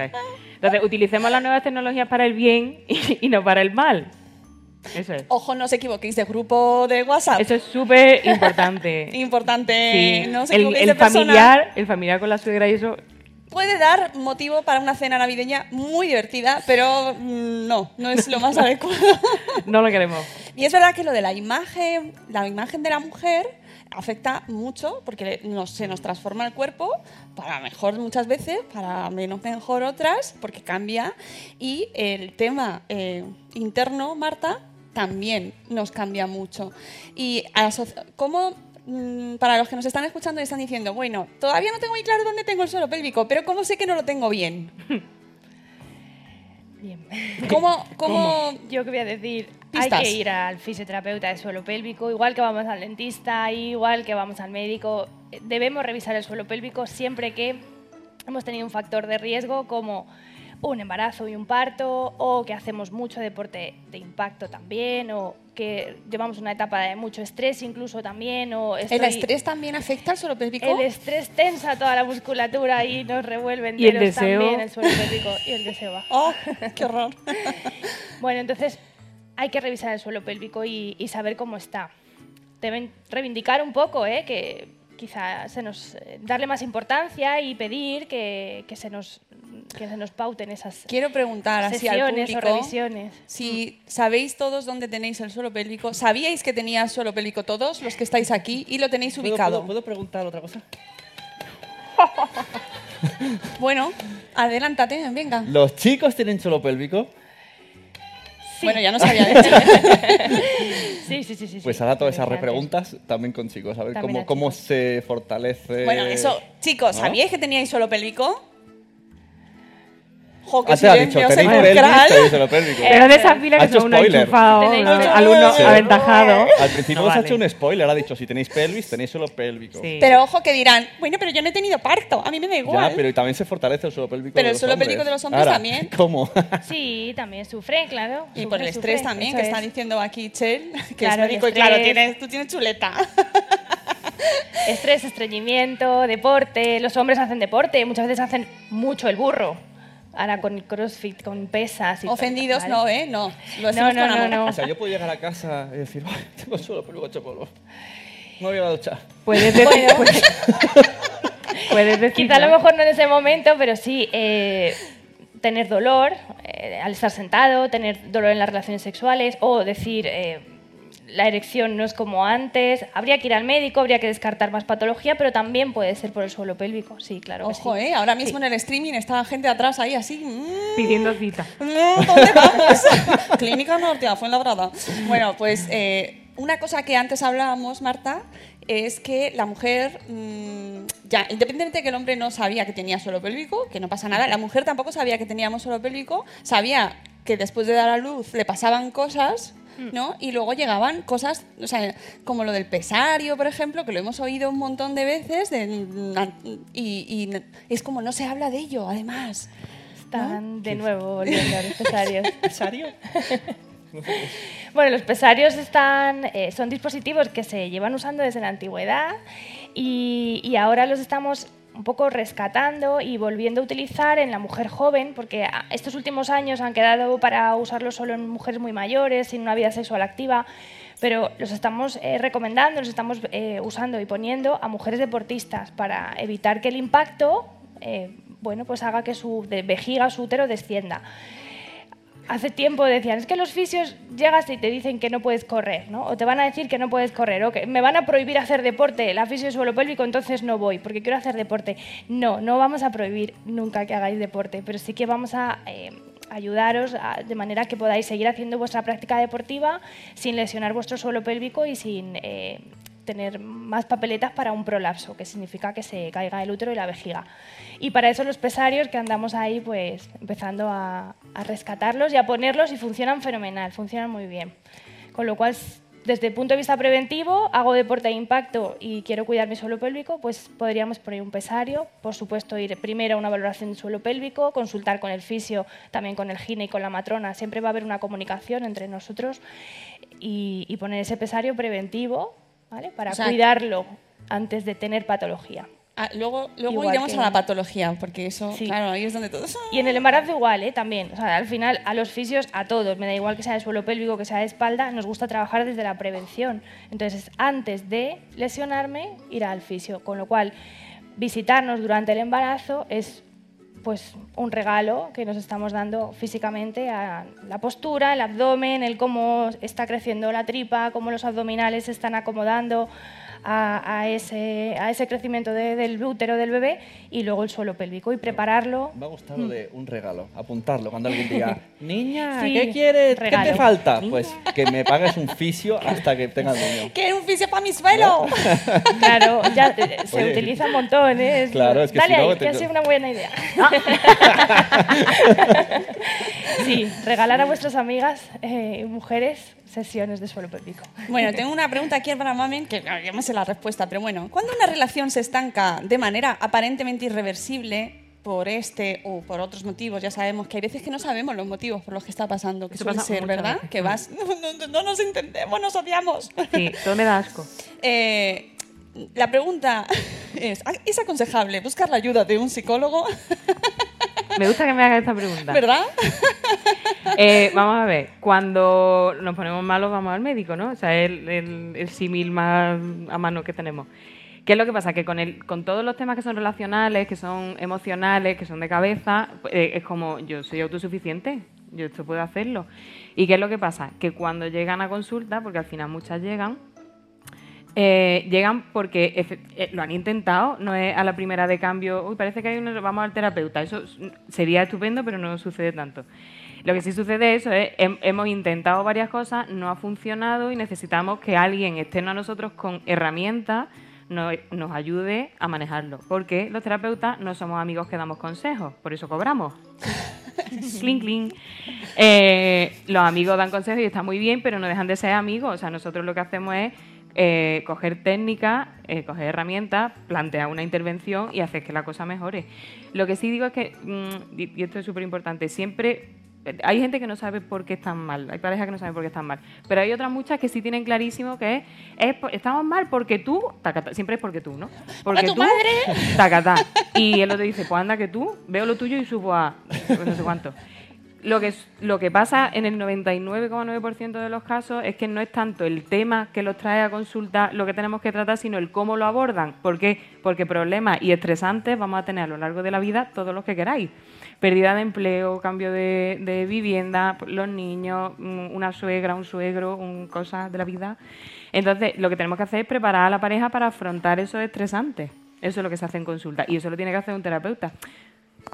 Entonces, utilicemos las nuevas tecnologías para el bien y, y no para el mal. Eso es. Ojo, no os equivoquéis de grupo de WhatsApp. Eso es súper importante. Importante, Sí. no os el, equivoquéis el de persona. familiar, el familiar con la suegra y eso, Puede dar motivo para una cena navideña muy divertida, pero mm, no, no es lo más adecuado. no lo queremos. Y es verdad que lo de la imagen, la imagen de la mujer afecta mucho porque nos- se nos transforma el cuerpo para mejor muchas veces, para menos mejor otras, porque cambia. Y el tema eh, interno, Marta, también nos cambia mucho. Y ¿cómo, mm, para los que nos están escuchando y están diciendo, bueno, todavía no tengo muy claro dónde tengo el suelo pélvico, pero ¿cómo sé que no lo tengo bien? Bien. ¿Cómo, cómo, Yo que voy a decir, Pistas. hay que ir al fisioterapeuta de suelo pélvico, igual que vamos al dentista, igual que vamos al médico. Debemos revisar el suelo pélvico siempre que hemos tenido un factor de riesgo como un embarazo y un parto, o que hacemos mucho deporte de impacto también, o que llevamos una etapa de mucho estrés incluso también, o ¿El estrés también afecta al suelo pélvico? el estrés tensa toda la musculatura y nos revuelve Y el enteros deseo. también el suelo pélvico y el deseo baja. ¡Oh, qué horror! Bueno, entonces hay que revisar el suelo pélvico y, y saber cómo está. Deben reivindicar un poco, ¿eh? que quizá se nos eh, darle más importancia y pedir que, que se nos que se nos pauten esas Quiero preguntar así al o público revisiones. si sabéis todos dónde tenéis el suelo pélvico. ¿Sabíais que tenía suelo pélvico todos los que estáis aquí y lo tenéis ¿Puedo, ubicado? puedo- puedo preguntar otra cosa? Bueno, adelántate, venga. ¿Los chicos tienen suelo pélvico? Bueno, ya nos había dicho. Sí, sí, sí, sí. Pues ahora todas esas repreguntas también con chicos, a ver También cómo, cómo se fortalece. Bueno, eso, chicos, ¿no? ¿sabíais que teníais suelo pélvico? Jo, qué Ah, te ha dicho, silencio tenéis pelvis, suelo pélvico. Pero de esas pilas Ha que son un enchufado, alumno Sí. aventajado. Al principio No os ha vale. hecho un spoiler, ha dicho si tenéis pelvis, tenéis suelo pélvico. Sí. Pero ojo que dirán, bueno, pero yo no he tenido parto, a mí me da igual. Ya, pero también se fortalece el suelo pélvico Pero de el los suelo hombres. pélvico de los hombres Ahora, también. ¿Cómo? Sí, también sufren, claro. Y por el estrés sufren, también, que está es. diciendo aquí Chel, que Claro, es el médico y claro, tienes, tú tienes chuleta. Estrés, estreñimiento, deporte. Los hombres hacen deporte, muchas veces hacen mucho el burro. Ahora con crossfit, con pesas. Y todo, Ofendidos ¿vale? no, ¿eh? No, lo No, no, con no, amor. no. O sea, yo puedo llegar a casa y decir, "Ay, tengo suelo pélvico hecho polvo. No voy a la ducha. Puedes decir, puedes, puedes decir, Quizá a lo mejor no en ese momento, pero sí eh, tener dolor eh, al estar sentado, tener dolor en las relaciones sexuales o decir eh, la erección no es como antes. Habría que ir al médico, habría que descartar más patología, pero también puede ser por el suelo pélvico. Sí, claro. que Ojo, sí. ¿eh? Ahora mismo en el streaming está la gente atrás ahí así. mm, pidiendo cita. ¿Dónde vamos? Clínica Norte, a Fuenlabrada. Bueno, pues eh, una cosa que antes hablábamos, Marta, es que la mujer, mm, ya, independientemente de que el hombre no sabía que tenía suelo pélvico, que no pasa nada, la mujer tampoco sabía que teníamos suelo pélvico, sabía que después de dar a luz le pasaban cosas. ¿No? Y luego llegaban cosas, o sea, como lo del pesario, por ejemplo, que lo hemos oído un montón de veces, de- y, y es como no se habla de ello, además. Están de nuevo volviendo a los pesarios. ¿Pesario? Bueno, los pesarios están, eh, son dispositivos que se llevan usando desde la antigüedad y, y ahora los estamos un poco rescatando y volviendo a utilizar en la mujer joven, porque estos últimos años han quedado para usarlos solo en mujeres muy mayores, sin una vida sexual activa, pero los estamos eh, recomendando, los estamos eh, usando y poniendo a mujeres deportistas para evitar que el impacto eh, bueno, pues haga que su vejiga, su útero descienda hace tiempo decían, es que los fisios llegas y te dicen que no puedes correr, ¿no? O te van a decir que no puedes correr, o que me van a prohibir hacer deporte, la fisio es suelo pélvico, entonces no voy, porque quiero hacer deporte. No, no vamos a prohibir nunca que hagáis deporte, pero sí que vamos a eh, ayudaros de manera que podáis seguir haciendo vuestra práctica deportiva sin lesionar vuestro suelo pélvico y sin... eh, tener más papeletas para un prolapso, que significa que se caiga el útero y la vejiga. Y para eso los pesarios que andamos ahí pues empezando a, a rescatarlos y a ponerlos y funcionan fenomenal, funcionan muy bien. Con lo cual desde el punto de vista preventivo, hago deporte de impacto y quiero cuidar mi suelo pélvico, pues podríamos poner un pesario, por supuesto ir primero a una valoración del suelo pélvico, consultar con el fisio, también con el gine y con la matrona, siempre va a haber una comunicación entre nosotros y, y poner ese pesario preventivo, ¿vale? Para O sea, cuidarlo antes de tener patología. Ah, luego iremos que- a la patología, porque eso, Sí. claro, ahí es donde todo... Y en el embarazo igual, ¿eh? también. O sea, al final, a los fisios, a todos, me da igual que sea de suelo pélvico, que sea de espalda, nos gusta trabajar desde la prevención. Entonces, antes de lesionarme, ir al fisio. Con lo cual, visitarnos durante el embarazo es pues un regalo que nos estamos dando físicamente a la postura, el abdomen, el cómo está creciendo la tripa, cómo los abdominales se están acomodando a, a ese, a ese crecimiento de- del útero del bebé y luego el suelo pélvico y prepararlo Me ha gustado de un regalo, apuntarlo. Cuando alguien diga, niña, Sí, ¿qué quieres? ¿Qué te falta? Niña. Pues que me pagues un fisio hasta que tenga el niño. ¡Quiero un fisio para mi suelo! Claro, ya eh, se Oye. utiliza un montón, ¿eh? Es- Claro, es que Dale si ahí, te- que ha sido una buena idea. sí, regalar a vuestras amigas eh, mujeres sesiones de suelo pélvico. Bueno, tengo una pregunta aquí para Mamen, que ya me sé la respuesta, pero bueno, ¿cuándo una relación se estanca de manera aparentemente irreversible por este o por otros motivos? Ya sabemos que hay veces que no sabemos los motivos por los que está pasando, que Eso suele pasa ser, ¿verdad? veces. Que vas, no, no- no nos entendemos, nos odiamos. Sí, todo me da asco. Eh, la pregunta es, ¿es aconsejable buscar la ayuda de un psicólogo? Me gusta que me hagas esta pregunta. ¿Verdad? Eh, vamos a ver, cuando nos ponemos malos vamos al médico, ¿no? O sea, el, el, el símil más a mano que tenemos. ¿Qué es lo que pasa? Que con, el, con todos los temas que son relacionales, que son emocionales, que son de cabeza, eh, es como yo soy autosuficiente, yo esto puedo hacerlo. ¿Y qué es lo que pasa? Que cuando llegan a consulta, porque al final muchas llegan, eh, llegan porque eh, lo han intentado, no es a la primera de cambio, uy, parece que hay un, vamos al terapeuta, eso sería estupendo, pero no sucede tanto. Lo que sí sucede eso es, hem- hemos intentado varias cosas, no ha funcionado y necesitamos que alguien externo a nosotros con herramientas nos, nos ayude a manejarlo, porque los terapeutas no somos amigos que damos consejos, por eso cobramos. clink. Eh, los amigos dan consejos y está muy bien, pero no dejan de ser amigos. O sea, nosotros lo que hacemos es eh, coger técnicas, eh, coger herramientas, plantear una intervención y hacer que la cosa mejore. Lo que sí digo es que, mm, y esto es súper importante, siempre hay gente que no sabe por qué están mal, hay parejas que no saben por qué están mal, pero hay otras muchas que sí tienen clarísimo que es, estamos mal porque tú, tacata, siempre es porque tú, ¿no? Porque tu tú, madre! tacatá. Y el otro dice, pues anda que tú, veo lo tuyo y subo a pues no sé cuánto. Lo que, lo que pasa en el 99,9% de los casos es que no es tanto el tema que los trae a consulta lo que tenemos que tratar, sino el cómo lo abordan. ¿Por qué? Porque problemas y estresantes vamos a tener a lo largo de la vida todos los que queráis. Pérdida de empleo, cambio de, de vivienda, los niños, mm, una suegra, un suegro, un, cosas de la vida. Entonces, lo que tenemos que hacer es preparar a la pareja para afrontar esos estresantes. Eso es lo que se hace en consulta. Y eso lo tiene que hacer un terapeuta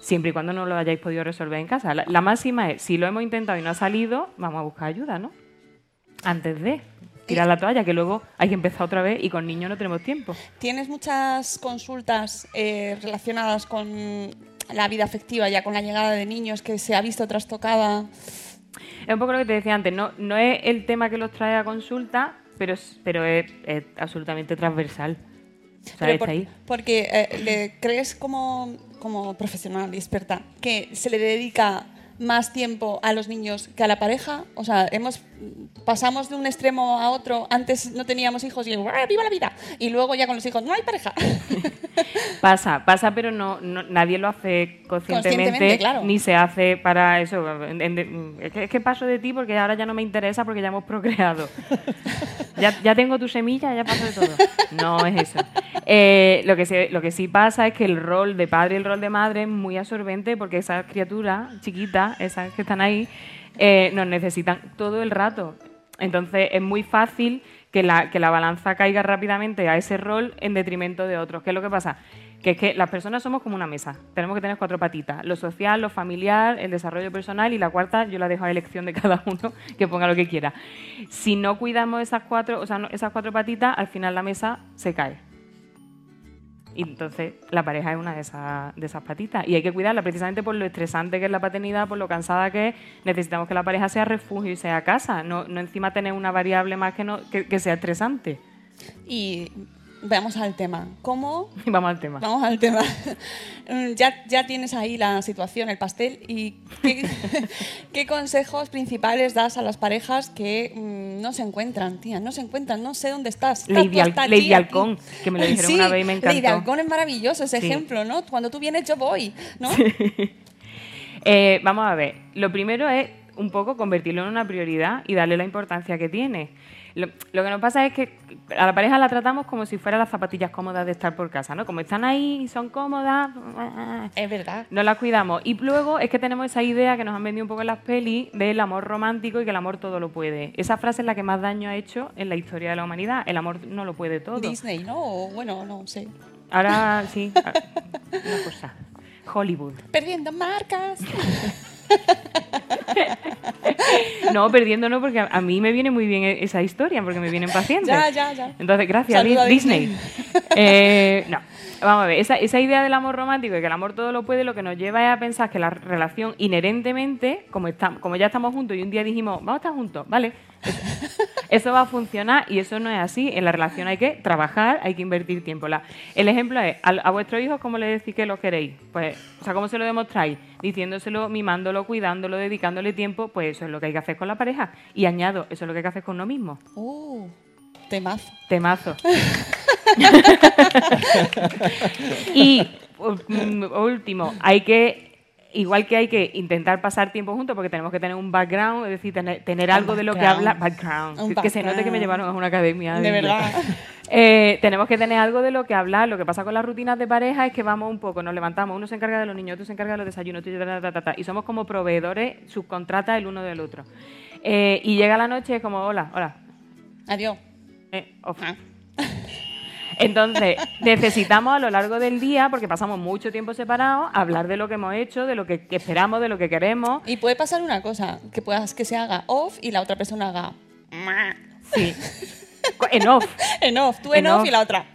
siempre y cuando no lo hayáis podido resolver en casa. La, la máxima es, si lo hemos intentado y no ha salido, vamos a buscar ayuda, ¿no? Antes de tirar la toalla, que luego hay que empezar otra vez y con niños no tenemos tiempo. ¿Tienes muchas consultas eh, relacionadas con la vida afectiva, ya con la llegada de niños que se ha visto trastocada? Es un poco lo que te decía antes, no, no es el tema que los trae a consulta, pero es, pero es, es absolutamente transversal. O sea, por- ahí. Porque eh, le crees como, como profesional y experta que se le dedica más tiempo a los niños que a la pareja. O sea, hemos pasamos de un extremo a otro. Antes no teníamos hijos y ¡ah, viva la vida. Y luego ya con los hijos no hay pareja. Pasa, pasa, pero no, no- nadie lo hace conscientemente, Conscientemente, claro. ni se hace para eso. Es, que, paso de ti porque ahora ya no me interesa porque ya hemos procreado. ya, ya tengo tu semilla, ya paso de todo. No es eso. Eh, lo, que se- lo que sí pasa es que el rol de padre y el rol de madre es muy absorbente porque esas criaturas chiquitas, esas que están ahí, eh, nos necesitan todo el rato. Entonces es muy fácil que la, que la balanza caiga rápidamente a ese rol en detrimento de otros. ¿Qué es lo que pasa? Que es que las personas somos como una mesa. Tenemos que tener cuatro patitas. Lo social, lo familiar, el desarrollo personal y la cuarta yo la dejo a elección de cada uno que ponga lo que quiera. Si no cuidamos esas cuatro, o sea, esas cuatro patitas, al final la mesa se cae. Y entonces la pareja es una de esas, de esas patitas. Y hay que cuidarla precisamente por lo estresante que es la paternidad, por lo cansada que es. Necesitamos que la pareja sea refugio y sea casa, no, no encima tener una variable más que, no, que, que sea estresante. Y veamos al tema. ¿Cómo? Vamos al tema. Vamos al tema. Mm, ya, ya tienes ahí la situación, el pastel. ¿Y qué, qué consejos principales das a las parejas que mm, no se encuentran, tía? No se encuentran, no sé dónde estás. Estás Lady, Al- allí, Lady aquí. Halcón, que me lo dijeron Sí, una vez y me encantó. Lady Halcón es maravilloso ese Sí. ejemplo, ¿no? Cuando tú vienes, yo voy, ¿no? Eh, vamos a ver, lo primero es un poco convertirlo en una prioridad y darle la importancia que tiene. Lo, lo que nos pasa es que a la pareja la tratamos como si fueran las zapatillas cómodas de estar por casa, ¿no? Como están ahí y son cómodas, Es verdad. no las cuidamos. Y luego es que tenemos esa idea que nos han vendido un poco en las pelis del amor romántico y que el amor todo lo puede. Esa frase es la que más daño ha hecho en la historia de la humanidad. El amor no lo puede todo. Disney, ¿no? O, bueno, no sé. Ahora sí, una cosa. Hollywood. Perdiendo marcas. No, perdiendo no, porque a, mí me viene muy bien e- esa historia, porque me vienen pacientes. Ya, ya, ya. Entonces, gracias, Saluda Disney. Disney. Eh, no, vamos a ver, esa, esa idea del amor romántico y que el amor todo lo puede, lo que nos lleva es a pensar que la relación inherentemente, como, está, como ya estamos juntos y un día dijimos, vamos a estar juntos, ¿vale? Eso, va a funcionar y eso no es así. En la relación hay que trabajar, hay que invertir tiempo. La- el ejemplo es, a, a vuestros hijos, ¿cómo le decís que los queréis? Pues, o sea, ¿cómo se lo demostráis? Diciéndoselo, mimándolo, cuidándolo, dedicándole tiempo, pues eso es lo que hay que hacer con la pareja. Y añado, eso es lo que hay que hacer con uno mismo. Uh, temazo. Temazo. y mm, último, hay que, igual que hay que intentar pasar tiempo juntos porque tenemos que tener un background, es decir, tener, tener algo de lo que habla, background, Un que, se note que me llevaron a una academia. De verdad. Eh, tenemos que tener algo de lo que hablar. Lo que pasa con las rutinas de pareja es que vamos un poco, nos levantamos, uno se encarga de los niños, otro se encarga de los desayunos, ta, ta, ta, y somos como proveedores, subcontratas el uno del otro. Eh, y llega la noche es como, hola, hola, Adiós. Eh. Entonces, necesitamos a lo largo del día, porque pasamos mucho tiempo separados, hablar de lo que hemos hecho, de lo que, esperamos, de lo que queremos. Y puede pasar una cosa, que puedas que se haga off y la otra persona haga Sí. En off. en off, tú en, En off, off. y la otra.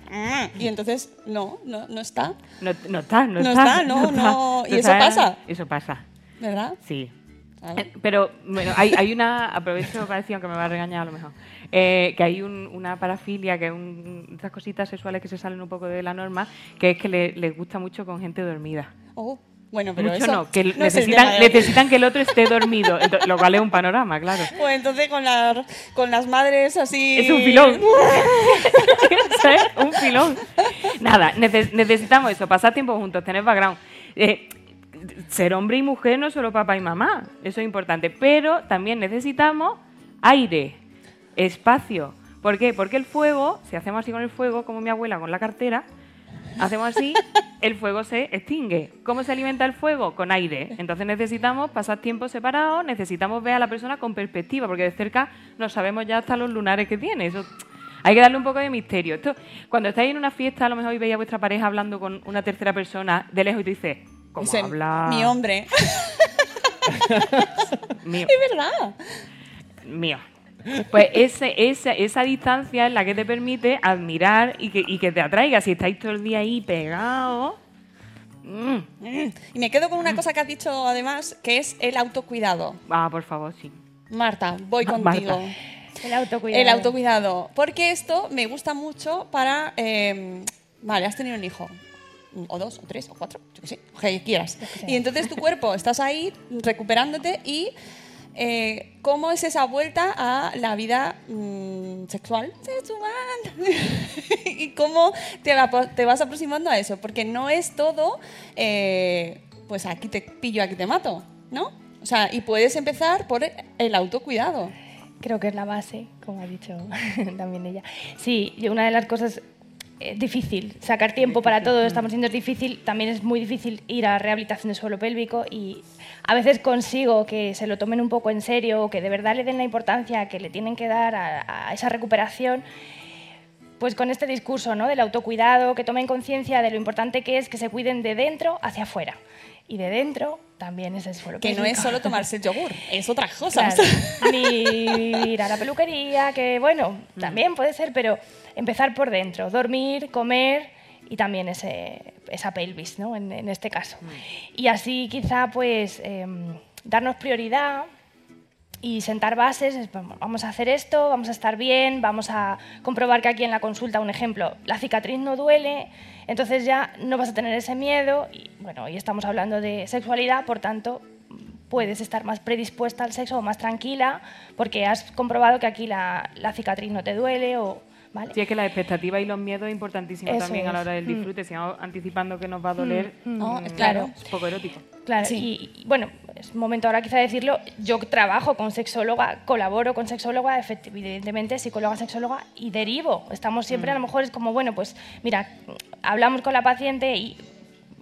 Y entonces, no, no, no está. No, no está, no, No está. está, no, no. ¿Y eso pasa? Eso pasa, ¿Verdad? sí. Eh, Pero bueno, hay, hay una, aprovecho para decir, aunque me va a regañar a lo mejor, eh, que hay un- una parafilia, que es un, estas cositas sexuales que se salen un poco de la norma, que es que le- les gusta mucho con gente dormida. Oh, bueno, pero Mucho eso no, que no es necesitan, necesitan que el otro esté dormido, lo cual es un panorama, claro. Pues entonces con, la- con las madres así... Es un filón. ¿Sabes? Un filón. Nada, nece- necesitamos eso, pasar tiempo juntos, tener background. Eh, ser hombre y mujer no solo papá y mamá, eso es importante, pero también necesitamos aire, espacio. ¿Por qué? Porque el fuego, si hacemos así con el fuego, como mi abuela con la cartera, hacemos así, el fuego se extingue. ¿Cómo se alimenta el fuego? Con aire. Entonces necesitamos pasar tiempo separados, necesitamos ver a la persona con perspectiva, porque de cerca no sabemos ya hasta los lunares que tiene. Eso hay que darle un poco de misterio. Esto, cuando estáis en una fiesta, a lo mejor veis a vuestra pareja hablando con una tercera persona de lejos y tú dices, ¿cómo Ese- habla? Mi hombre. Mío. es verdad. mío. Pues ese, esa, esa distancia es la que te permite admirar y que, y que te atraiga. Si estáis todo el día ahí pegados. mm. Y me quedo con una cosa que has dicho además, que es el autocuidado. Ah, por favor, sí. Marta, voy contigo. Marta. El autocuidado. El autocuidado. Porque esto me gusta mucho para... eh, vale, has tenido un hijo. O dos, o tres, o cuatro, yo qué sé, o que quieras. Y entonces tu cuerpo, estás ahí recuperándote y... eh, ¿Cómo es esa vuelta a la vida mm, sexual? Sexual. ¿Y cómo te, va- te vas aproximando a eso? Porque no es todo, eh, pues aquí te pillo, aquí te mato, ¿no? O sea, y puedes empezar por el autocuidado. Creo que es la base, como ha dicho también ella. Sí, una de las cosas es difícil sacar tiempo para todo, estamos siendo difícil, también es muy difícil ir a rehabilitación de suelo pélvico y a veces consigo que se lo tomen un poco en serio, que de verdad le den la importancia que le tienen que dar a, a esa recuperación pues con este discurso ¿no? del autocuidado, que tomen conciencia de lo importante que es que se cuiden de dentro hacia afuera. Y de dentro también es el suelo Que no es solo tomarse el yogur, es otras cosas. Claro. Ni ir a la peluquería, que bueno, también puede ser, pero empezar por dentro, dormir, comer y también ese, esa pelvis, ¿no? en, en este caso. Y así quizá pues em, darnos prioridad y sentar bases, es, vamos vamos a hacer esto, vamos a estar bien, vamos a comprobar que aquí en la consulta, un ejemplo, la cicatriz no duele, entonces ya no vas a tener ese miedo y bueno, y estamos hablando de sexualidad, por tanto puedes estar más predispuesta al sexo o más tranquila porque has comprobado que aquí la, la cicatriz no te duele o... ¿vale? Sí, es que la expectativa y los miedos es importantísimo Eso también a la hora del Mm. disfrute. Si vamos anticipando que nos va a doler, Mm, mm. mm, No, claro. es un poco erótico. Claro, y, y, bueno, es momento ahora quizá decirlo, yo trabajo con sexóloga, colaboro con sexóloga, evidentemente psicóloga, sexóloga y derivo. Estamos siempre, a lo mejor es como, bueno, pues mira, hablamos con la paciente y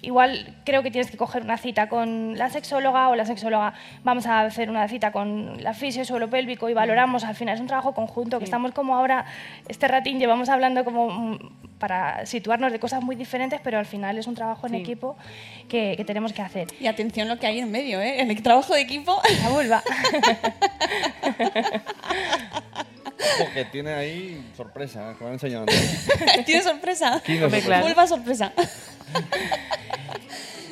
igual creo que tienes que coger una cita con la sexóloga o la sexóloga, vamos a hacer una cita con la fisio, suelo pélvico y valoramos, al final es un trabajo conjunto, que estamos como ahora, este ratín llevamos hablando como mm, para situarnos de cosas muy diferentes, pero al final es un trabajo en Sí. equipo que, que tenemos que hacer. Y atención lo que hay en medio, ¿eh? En el trabajo de equipo. La vulva. Porque tiene ahí sorpresa, que me han enseñado. ¿Tienes sorpresa? Tiene Hombre, sorpresa. claro. Vulva sorpresa.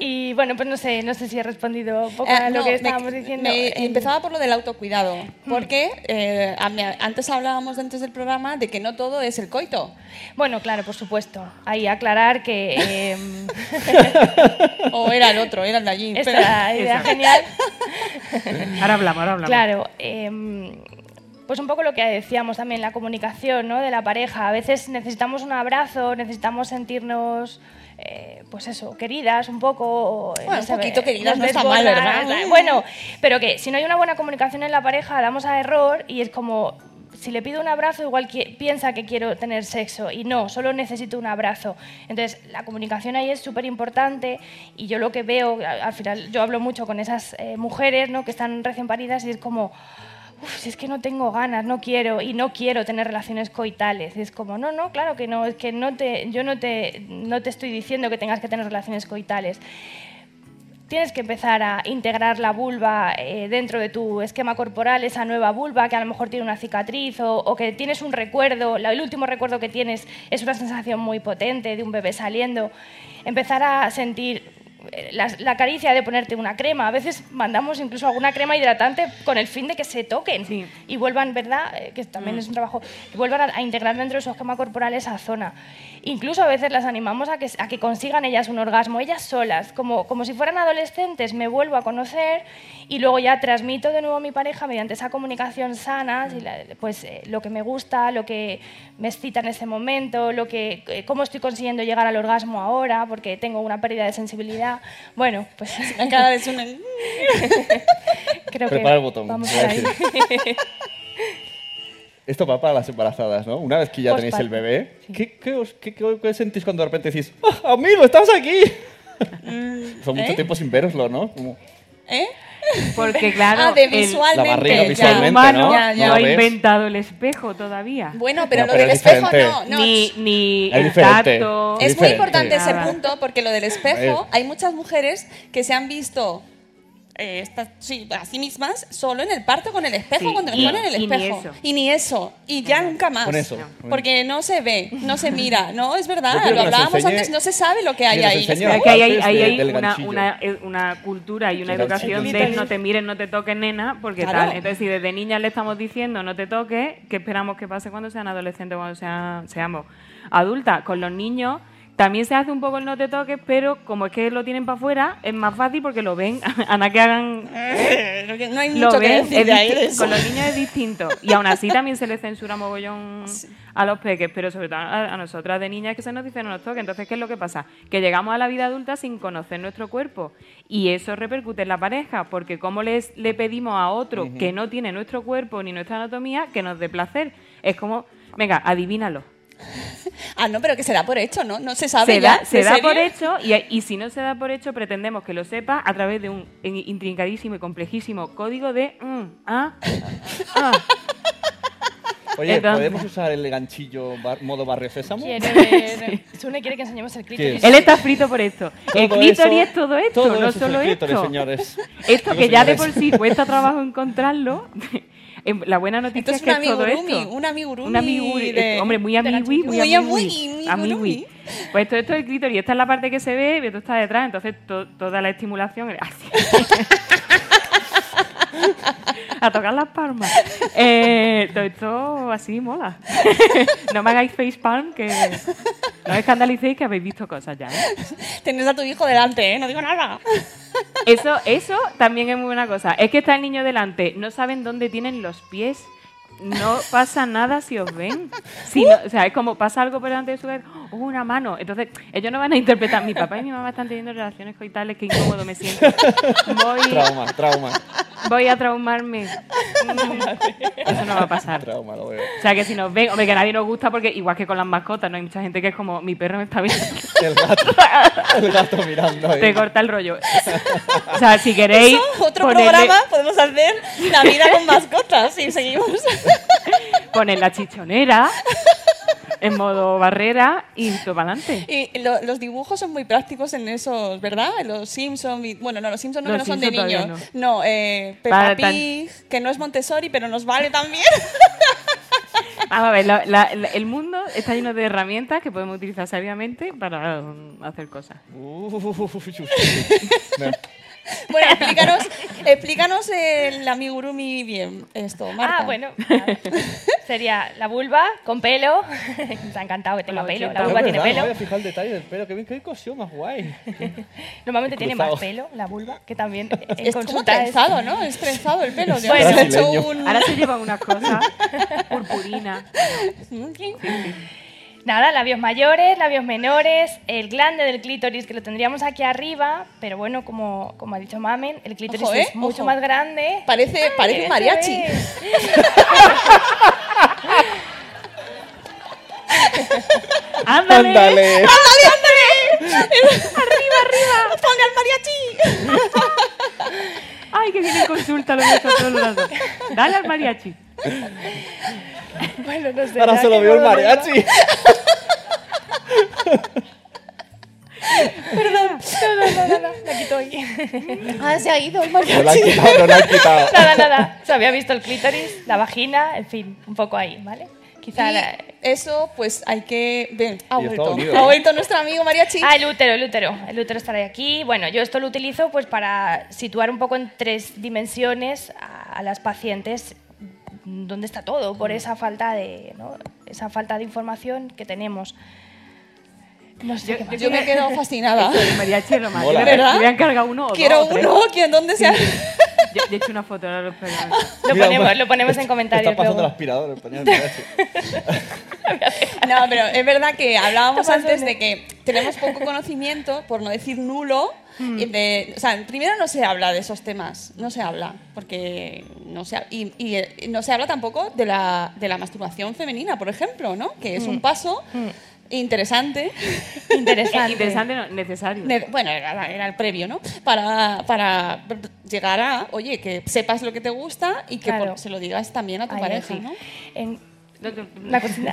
Y bueno, pues no sé, no sé si he respondido un poco Eh, a lo no, que me- estábamos diciendo. me- En- empezaba por lo del autocuidado, porque eh, a mí- antes hablábamos antes del programa de que no todo es el coito. Bueno, claro, por supuesto. Ahí aclarar que... em, o era el otro, era el de allí. Esta pero- idea genial. Ahora hablamos, ahora hablamos. Claro, em, pues un poco lo que decíamos también, la comunicación ¿no? de la pareja. A veces necesitamos un abrazo, necesitamos sentirnos, eh, pues eso, queridas un poco. eh, Bueno, no un poquito queridas no está mal, ¿verdad? Bueno, pero que si no hay una buena comunicación en la pareja, damos a error y es como... Si le pido un abrazo, igual que- piensa que quiero tener sexo y no, solo necesito un abrazo. Entonces, la comunicación ahí es súper importante y yo lo que veo, al al final, yo hablo mucho con esas eh, mujeres ¿no? que están recién paridas y es como, "Uf, es que no tengo ganas, no quiero y no quiero tener relaciones coitales. Y es como, no, no, claro que no, es que no te, yo no te, no te estoy diciendo que tengas que tener relaciones coitales. Tienes que empezar a integrar la vulva eh, dentro de tu esquema corporal, esa nueva vulva que a lo mejor tiene una cicatriz o, o que tienes un recuerdo, el último recuerdo que tienes es una sensación muy potente de un bebé saliendo. Empezar a sentir la, la caricia de ponerte una crema. A veces mandamos incluso alguna crema hidratante con el fin de que se toquen y vuelvan, ¿verdad? Eh, que también Mm. es un trabajo, y vuelvan a, a integrar dentro de su esquema corporal esa zona. Incluso a veces las animamos a que, a que consigan ellas un orgasmo, ellas solas, como, como si fueran adolescentes, me vuelvo a conocer y luego ya transmito de nuevo a mi pareja mediante esa comunicación sana, si la- pues eh, lo que me gusta, lo que me excita en ese momento, lo que, eh, cómo estoy consiguiendo llegar al orgasmo ahora, porque tengo una pérdida de sensibilidad. Bueno, pues La cara de Sune. creo Prepara que el botón, vamos a decir. Esto va para las embarazadas, ¿no? Una vez que ya tenéis el bebé, ¿qué, qué, os- qué- qué- qué sentís cuando de repente decís, "Ah, amigo, estás aquí? Son mucho ¿eh? tiempo sin veroslo, ¿no? Como- ¿Eh? Porque claro, Ah, de el- visualmente. La barriga ya. visualmente, el humano ¿no? Ya, ya. no lo ha inventado el espejo todavía. Bueno, pero No, lo del es espejo no. no. ni ni Es el tacto. Es muy importante ese Nada. punto porque lo del espejo, hay muchas mujeres que se han visto eh, estas- sí, a sí mismas solo en el parto con el espejo Sí, cuando y- le ponen el y ni espejo. eso. Y ni eso. Y ya nunca más. Con eso. Porque no se ve, no se mira. No, es verdad. Lo hablábamos enseñe- antes, no se sabe lo que hay ahí. que hay, de- hay una, una, eh, una cultura y una El educación ganchillo. de no te mires, no te toques, nena, porque Claro. tal. Entonces, si desde niñas le estamos diciendo no te toques, ¿qué esperamos que pase cuando sean adolescentes o cuando sean, seamos adultas? Con los niños también se hace un poco el no te toques, pero como es que lo tienen para afuera, es más fácil porque lo ven. Ana, que hagan Eh, No hay lo mucho que ven, decir de ahí de disti- eso. con los niños es distinto. Y aún así también se les censura mogollón a los peques, pero sobre todo a, a nosotras de niñas que se nos dice no nos toque. Entonces, ¿qué es lo que pasa? Que llegamos a la vida adulta sin conocer nuestro cuerpo. Y eso repercute en la pareja, porque ¿cómo les, le pedimos a otro que no tiene nuestro cuerpo ni nuestra anatomía que nos dé placer? Es como, venga, adivínalo. Ah, no, pero que se da por hecho, ¿no? No se sabe Se ya. da, se ¿En da serio? por hecho y, y si no se da por hecho pretendemos que lo sepa a través de un intrincadísimo y complejísimo código de mm, ah, ah. Oye, Entonces- ¿podemos usar el ganchillo bar- modo barrio sésamo? Quiere ver. Sune quiere que enseñemos el clítoris. Él está frito por esto. el clítoris eso- es todo esto, todo no eso es solo el clítoris, esto. señores. Esto que ya de por sí cuesta trabajo encontrarlo, La buena noticia es es un que todo esto... un amigurumi Un amigurumi, de- eh, hombre, muy amigui, muy Muy amigui. amigui. Pues todo esto es el clítoris, esta es la parte que se ve y esto está detrás, entonces to- toda la estimulación... así. A tocar las palmas. Eh, todo esto así mola. no me hagáis facepalm, que no os escandalicéis que habéis visto cosas ya. ¿eh? A tu hijo delante, ¿eh? No digo nada. Eso, eso también es muy buena cosa. Es que está el niño delante, no saben dónde tienen los pies. No pasa nada si os ven. Si no- o sea, es como pasa algo por delante de su vez, oh, una mano. Entonces, ellos no van a interpretar. Mi papá y mi mamá están teniendo relaciones coitales, qué incómodo me siento. Voy, Trauma, trauma. voy a traumarme. Eso no va a pasar. Trauma, lo veo. O sea, que si nos ven, hombre, que a nadie nos gusta porque igual que con las mascotas, no hay mucha gente que es como, mi perro me está viendo. El gato, el gato mirando ahí. Te corta el rollo. O sea, si queréis. Eso, otro ponerle- programa podemos hacer la vida con mascotas y seguimos. poner la chichonera en modo barrera y todo para adelante. Y lo- los dibujos son muy prácticos en esos, ¿verdad? En Los Simpsons. Bueno, no, los Simpsons no, Los que no son de niños. No, eh, Peppa tan- Pig, que no es Montessori, pero nos vale también. Vamos a ver, la- la- la- el mundo está lleno de herramientas que podemos utilizar sabiamente para um, hacer cosas. bueno, explícanos, explícanos el amigurumi bien, esto, Marta. Ah, bueno. Sería la vulva con pelo. Nos ha encantado que tenga pelo. 80. La vulva tiene pelo. Voy a fijar el detalle del pelo. Qué bien, qué cosión más guay. Normalmente tiene más pelo la vulva, que también en Es como es- trenzado, ¿no? Es trenzado el pelo. Bueno. he hecho un... Ahora se llevan unas cosas purpurina. Nada, labios mayores, labios menores, el glande del clítoris que lo tendríamos aquí arriba, pero bueno, como, como ha dicho Mamen, el clítoris Ojo, ¿eh? es mucho Ojo. más grande. Parece, parece un mariachi. ¡Ándale! ¡Ándale! ¡Ándale, ándale! ¡Arriba, arriba! ¡Ponle al mariachi! ¡Ay, que viene consulta lo todos los rato! Dale al mariachi. Bueno, no sé. Ahora se lo veo el mariachi. Perdón. No, no, no, no, no, la quito ahí. Ah, se ha ido el No lo han mariachi. quitado, no lo han quitado. Nada, nada. Se había visto el clítoris, la vagina, en fin, un poco ahí, ¿vale? Quizá Y la... eso, pues hay que... Ven, ha vuelto. Ha vuelto nuestro amigo mariachi. Ah, el útero, el útero. El útero estará aquí. Bueno, yo esto lo utilizo pues para situar un poco en tres dimensiones a, a las pacientes dónde está todo por esa falta de ¿no? esa falta de información que tenemos. No sé qué más. Yo me he quedado fascinada. Eso del mariachi lo más. Mola, Yo me- ¿verdad? yo voy a encargar uno o dos Quiero tres. uno, ¿quién, ¿dónde se ha...? Yo, yo he hecho una foto, ahora lo. Lo ponemos, lo ponemos en Está comentarios pasando el luego. aspirador, el pañal del mariachi. No, pero es verdad que hablábamos antes de que tenemos poco conocimiento, por no decir nulo. Y de- o sea, primero no se habla de esos temas, no se habla, porque no se, y, y, no se habla tampoco de la, de la masturbación femenina, por ejemplo, ¿no? Que es un paso interesante. Interesante. Interesante, no, necesario. Ne- Bueno, era, era el previo, ¿no? Para, para llegar a, oye, que sepas lo que te gusta y que Claro. por- se lo digas también a tu Ahí, pareja, sí. ¿no? En-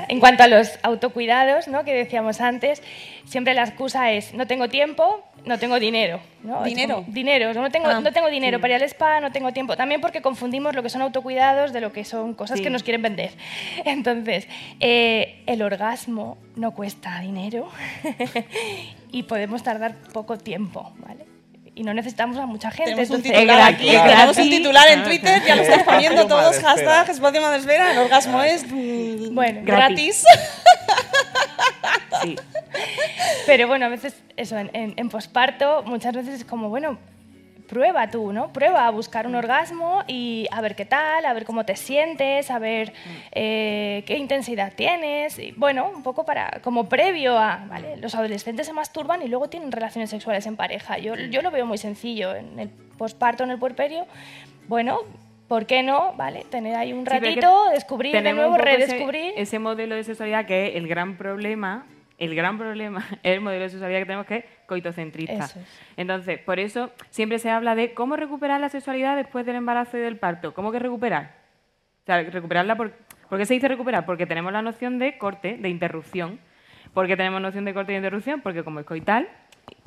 En cuanto a los autocuidados, ¿no? que decíamos antes, siempre la excusa es no tengo tiempo, no tengo dinero. ¿no? ¿Dinero? como, dinero. No tengo, Ah, no tengo dinero para ir al spa, no tengo tiempo. También porque confundimos lo que son autocuidados de lo que son cosas Sí. que nos quieren vender. Entonces, eh, el orgasmo no cuesta dinero y podemos tardar poco tiempo. ¿vale? Y no necesitamos a mucha gente. Tenemos un titular aquí, gratis. tenemos un titular en Twitter, ya lo estás poniendo todos, hashtag espacio madresfera, el orgasmo es mm, Bueno, gratis. Sí. Pero bueno, a veces eso, en, en, en posparto, muchas veces es como, bueno, prueba tú, ¿no? Prueba a buscar un orgasmo y a ver qué tal, a ver cómo te sientes, a ver eh, qué intensidad tienes. Y, bueno, un poco para, como previo a, ¿vale? Los adolescentes se masturban y luego tienen relaciones sexuales en pareja. Yo, yo lo veo muy sencillo. En el posparto, en el puerperio, bueno... ¿Por qué no? ¿Vale? Tener ahí un Sí, ratito, descubrir de nuevo, poco ese- redescubrir. Ese, modelo de sexualidad que es el gran problema, el gran problema es el modelo de sexualidad que tenemos que es coitocentrista. Es. Entonces, por eso siempre se habla de cómo recuperar la sexualidad después del embarazo y del parto. ¿Cómo que recuperar? O sea, recuperarla por... ¿Por qué se dice recuperar? Porque tenemos la noción de corte, de interrupción. ¿Por qué tenemos noción de corte y interrupción? Porque como es coital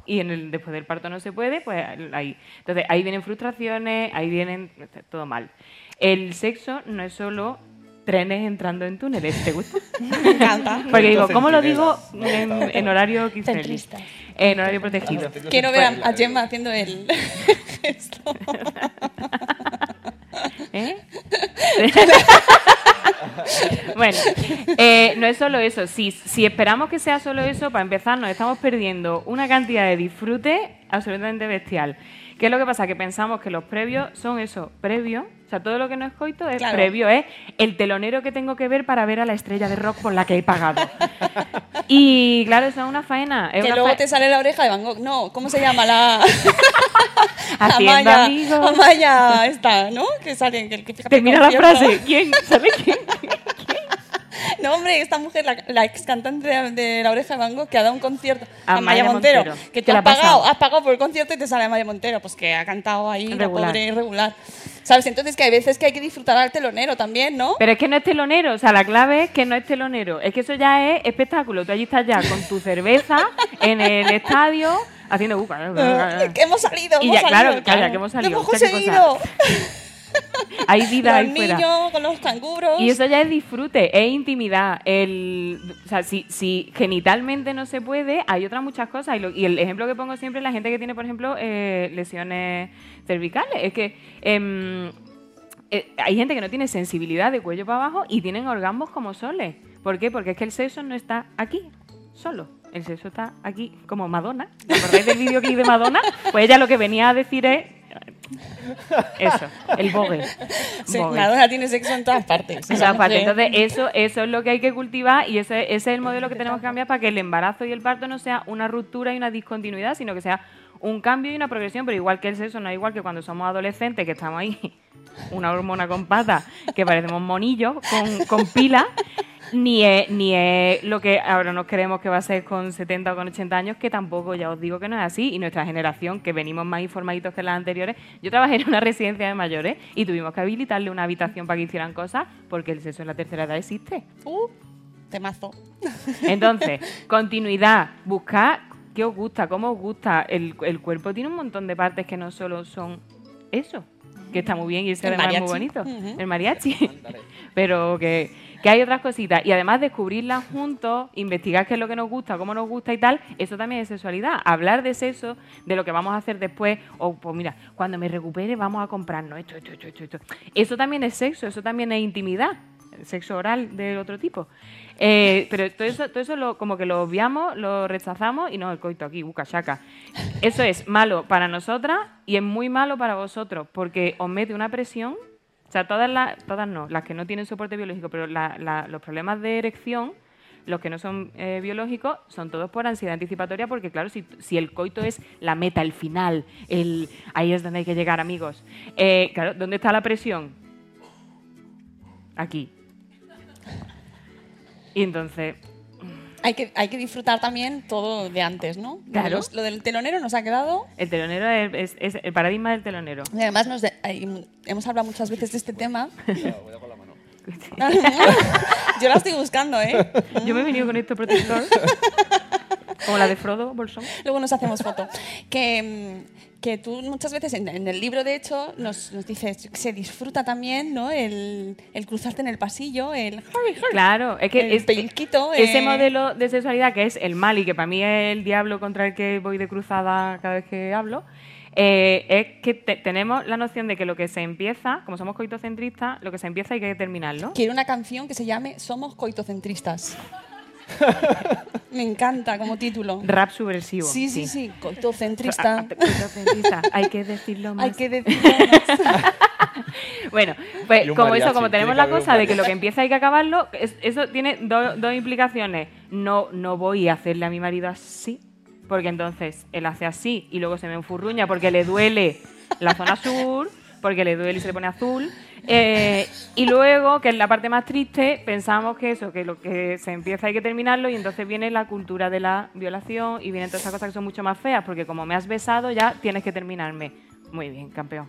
y en el, después del parto no se puede, pues ahí. Entonces, ahí vienen frustraciones, ahí vienen todo mal. El sexo no es solo trenes entrando en túneles, ¿te gusta? Me encanta. Porque digo, ¿cómo lo digo en, en horario Kirchnerli? En horario protegido. Quiero ver a, a Gemma haciendo el gesto. ¿Eh? bueno, eh, no es solo eso. Si, si esperamos que sea solo eso, para empezar, nos estamos perdiendo una cantidad de disfrute absolutamente bestial. ¿Qué es lo que pasa? Que pensamos que los previos son eso, previo. O sea, todo lo que no es coito es Claro. previo, es el telonero que tengo que ver para ver a la estrella de rock por la que he pagado. y claro, eso es una faena. Es Que una luego fa- te sale la oreja de Van Gogh. No, ¿cómo se llama la Haciendo Amaya, amigos. Amaya esta, ¿no? Que sale que, que Termina la frase. ¿Quién? ¿Sabe quién? No, hombre, esta mujer, la, la ex cantante de, de La Oreja de Van Gogh, que ha dado un concierto, Amaya Amaya Montero, Montero. que ¿Qué tú le has pagado, has pagado por el concierto y te sale Amaya Montero, pues que ha cantado ahí, la Regular. pobre irregular. ¿Sabes? Entonces que hay veces que hay que disfrutar al telonero también, ¿no? Pero es que no es telonero, o sea, la clave es que no es telonero. Es que eso ya es espectáculo. Tú allí estás ya con tu cerveza en el estadio haciendo... uh, Eh, que hemos salido, Y hemos ya, claro, calla, que hemos salido. hemos qué conseguido. Hay vida Los ahí fuera. niños con los canguros. Y eso ya es disfrute, es intimidad. El, o sea, si, si genitalmente no se puede, hay otras muchas cosas. Y, lo- y el ejemplo que pongo siempre es la gente que tiene, por ejemplo, eh, lesiones cervicales. Es que em, eh, hay gente que no tiene sensibilidad de cuello para abajo y tienen orgasmos como soles. ¿Por qué? Porque es que el sexo no está aquí, solo. El sexo está aquí como Madonna. ¿Os acordáis del videoclip de Madonna? Pues ella lo que venía a decir es... Eso, el bogue. Sí. Madonna tiene sexo en todas partes. En todas partes. Entonces, eso, eso es lo que hay que cultivar y ese, ese es el modelo que tenemos que cambiar para que el embarazo y el parto no sea una ruptura y una discontinuidad, sino que sea un cambio y una progresión. Pero igual que el sexo, no es igual que cuando somos adolescentes, que estamos ahí, una hormona con patas, que parecemos monillos con, con pilas. Ni es, ni es lo que ahora nos creemos que va a ser con 70 o con 80 años, que tampoco, ya os digo que no es así. Y nuestra generación, que venimos más informaditos que las anteriores, yo trabajé en una residencia de mayores y tuvimos que habilitarle una habitación para que hicieran cosas porque el sexo en la tercera edad existe. Uh, temazo. Entonces, continuidad, buscar qué os gusta, cómo os gusta. El, el cuerpo tiene un montón de partes que no solo son eso, que está muy bien y ese es muy bonito. El mariachi. Pero que, que hay otras cositas. Y además descubrirlas juntos, investigar qué es lo que nos gusta, cómo nos gusta y tal, eso también es sexualidad. Hablar de sexo, de lo que vamos a hacer después, o pues mira, cuando me recupere vamos a comprarnos esto, esto, esto, esto. Eso también es sexo, eso también es intimidad. Sexo oral de otro tipo. Eh, pero todo eso, todo eso lo, como que lo obviamos, lo rechazamos y no, el coito aquí, busca chaca. Eso es malo para nosotras y es muy malo para vosotros porque os mete una presión. O sea, todas las, todas no, las que no tienen soporte biológico, pero los problemas de erección, los que no son eh, biológicos, son todos por ansiedad anticipatoria, porque claro, si, si el coito es la meta, el final, el, ahí es donde hay que llegar, amigos. Eh, claro, ¿dónde está la presión? Aquí. Y entonces, Hay que, hay que disfrutar también todo de antes, ¿no? Claro. Los- lo del telonero nos ha quedado. el telonero es, es- es el paradigma del telonero. Y además nos de- hay- hemos hablado muchas veces de este tema. Yo la estoy buscando, ¿eh? Yo me he venido con esto protector. Como la de Frodo Bolsón. Luego nos hacemos foto. Que, mm, que tú muchas veces en, en el libro, de hecho, nos, nos dices que se disfruta también, ¿no? El, el cruzarte en el pasillo, el... Claro, es que El es- pellizquito, ese eh. modelo de sexualidad que es el mal y que para mí es el diablo contra el que voy de cruzada cada vez que hablo, eh, es que te- tenemos la noción de que lo que se empieza, como somos coitocentristas, lo que se empieza hay que terminarlo. Quiero una canción que se llame Somos coitocentristas. Me encanta como título. Rap subversivo. Sí, sí, sí, Ah, coitocentrista. Coitocentrista, hay que decirlo más. Hay que decirlo más. Bueno, pues como mariachi, eso, como tenemos la cosa de que lo que empieza hay que acabarlo, es- eso tiene do- dos implicaciones. No, no voy a hacerle a mi marido así, porque entonces él hace así y luego se me enfurruña porque le duele la zona sur, porque le duele y se le pone azul. Eh, y luego, que es la parte más triste, pensamos que eso, que lo que se empieza hay que terminarlo y entonces viene la cultura de la violación y vienen todas esas cosas que son mucho más feas, porque como me has besado ya tienes que terminarme. Muy bien, campeón.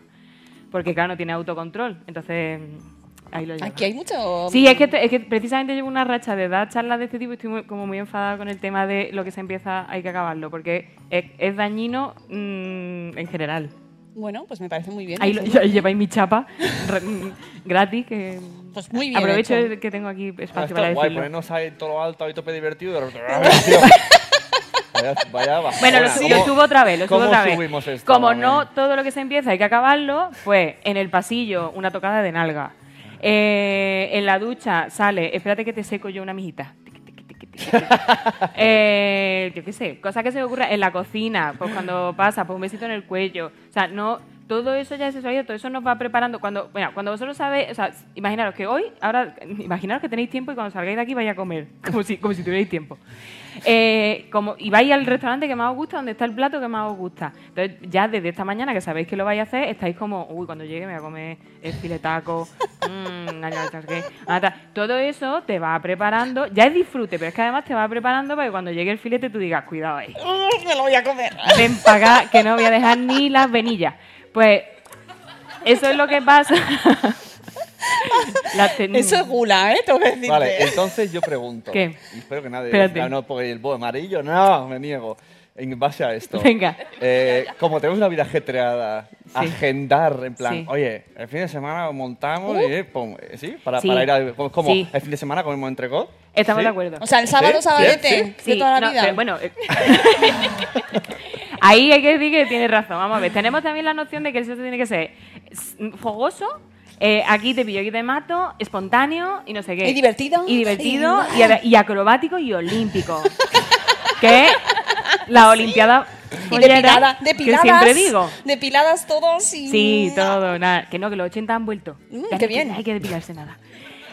Porque claro, no tiene autocontrol. Entonces, mm, ahí lo. Aquí hay mucho... Sí, es que, es que precisamente llevo una racha de dar charlas de este tipo y estoy muy- como muy enfadada con el tema de lo que se empieza hay que acabarlo, porque es, es dañino mm, en general. Bueno, pues me parece muy bien. Ahí, lo- lleváis mi chapa gratis, que Pues muy bien aprovecho hecho. que tengo aquí espacio esto para guay, decirlo. ponernos ahí todo lo alto, ahí tope divertido. vaya, vaya. Bueno, lo, ¿Cómo- lo subo otra vez, lo subo cómo otra vez. subimos esto? Como no todo lo que se empieza hay que acabarlo, pues en el pasillo una tocada de nalga. Eh, en la ducha sale, espérate que te seco yo una mijita. Eh, yo qué sé, cosa que se me ocurra en la cocina, pues cuando pasa, pues un besito en el cuello. O sea, no, todo eso ya es sexualidad, todo eso nos va preparando. Cuando, bueno, cuando vosotros sabéis, o sea, imaginaros que hoy, ahora, imaginaros que tenéis tiempo y cuando salgáis de aquí vais a comer, como si, como si tuvierais tiempo. Eh, como, y vais al restaurante que más os gusta, donde está el plato que más os gusta. Entonces, ya desde esta mañana que sabéis que lo vais a hacer, estáis como, uy, cuando llegue me voy a comer el filetaco, mmm, todo eso te va preparando, ya es disfrute, pero es que además te va preparando para que cuando llegue el filete tú digas, cuidado ahí, me lo voy a comer. ven para acá, que no voy a dejar ni las venillas. Pues eso es lo que pasa. La ten- Eso es gula, ¿eh? Tengo que decirte. Vale, entonces yo pregunto. ¿Qué? Y espero que nadie. Espérate. Ah, no, porque el bo amarillo, no, me niego. En base a esto. Venga. Eh, como tenemos una vida ajetreada, agendar, en plan, Sí. oye, el fin de semana montamos Uh. y, eh, pum, eh, ¿sí? Para, Sí. para ir a. Como Sí. el fin de semana comemos entrecot. Estamos ¿Sí? de acuerdo. O sea, el sábado, Sí, sabadete, sí, de toda la no, vida. pero bueno, eh, ahí hay que decir que tiene razón. Vamos a ver, tenemos también la noción de que el sexo tiene que ser fogoso, eh, aquí te pillo, aquí te mato, espontáneo y no sé qué. Y divertido. Y divertido y acrobático y olímpico. que la Olimpiada Y follera, depilada, que depiladas. siempre digo. Depiladas todos y... Sí, todo, nada. Que no, que los 80 han vuelto. Mm, qué hay que- bien. no hay que depilarse nada.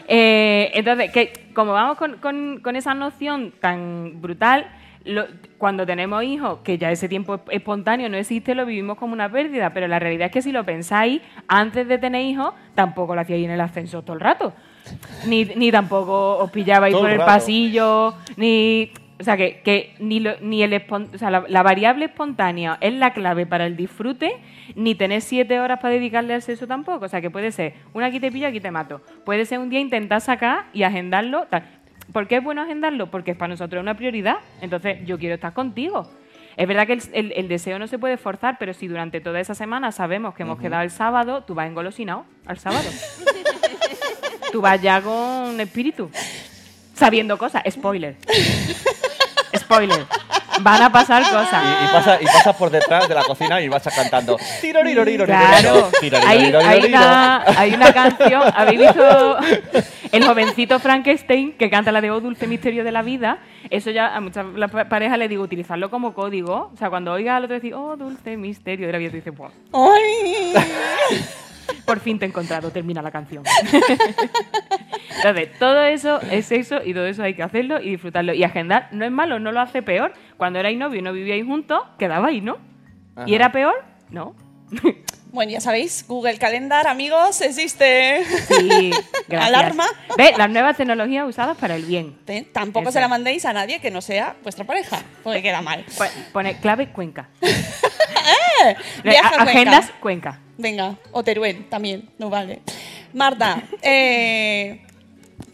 Eh, entonces, que como vamos con, con- con esa noción tan brutal, lo- cuando tenemos hijos, que ya ese tiempo es- espontáneo no existe, lo vivimos como una pérdida. Pero la realidad es que si lo pensáis, antes de tener hijos, tampoco lo hacíais en el ascensor todo el rato. Ni, ni tampoco os pillabais Todo por el el rato. pasillo, ni... O sea, que, que ni, lo- ni el espon- o sea, la, la variable espontánea es la clave para el disfrute, ni tener siete horas para dedicarle al sexo tampoco. O sea, que puede ser una aquí te pillo, aquí te mato. Puede ser un día intentar sacar y agendarlo. Tal. ¿Por qué es bueno agendarlo? Porque es para nosotros una prioridad. Entonces, yo quiero estar contigo. Es verdad que el, el- el deseo no se puede forzar, pero si durante toda esa semana sabemos que hemos quedado el sábado, tú vas engolosinado al sábado. tú vas ya con espíritu, sabiendo cosas. Spoiler. Spoiler. Van a pasar cosas. Y, y pasa, y pasas por detrás de la cocina y vas cantando. Tiroriroriro, Claro, hay, hay una, hay una canción, ¿habéis visto el jovencito Frankenstein que canta la de Oh dulce misterio de la vida? Eso ya a muchas parejas les digo, utilizarlo como código. O sea, cuando oiga al otro decir, oh dulce misterio de la vida, tú dices, "Buah, ¡Ay! Por fin te he encontrado, termina la canción. Entonces, todo eso es sexo y todo eso hay que hacerlo y disfrutarlo. Y agendar no es malo, no lo hace peor. Cuando erais novio y no vivíais juntos, quedabais, ¿no? ¿Y era peor? No. Bueno, ya sabéis, Google Calendar, amigos, existe. Sí, gracias. Alarma. Ve, las nuevas tecnologías usadas para el bien. Tampoco Eso. se la mandéis a nadie que no sea vuestra pareja, porque queda mal. Pone- Pone clave Cuenca. ¡Eh! Viaja A- Cuenca. Agendas Cuenca. Venga, o Teruel también, no vale. Marta, eh,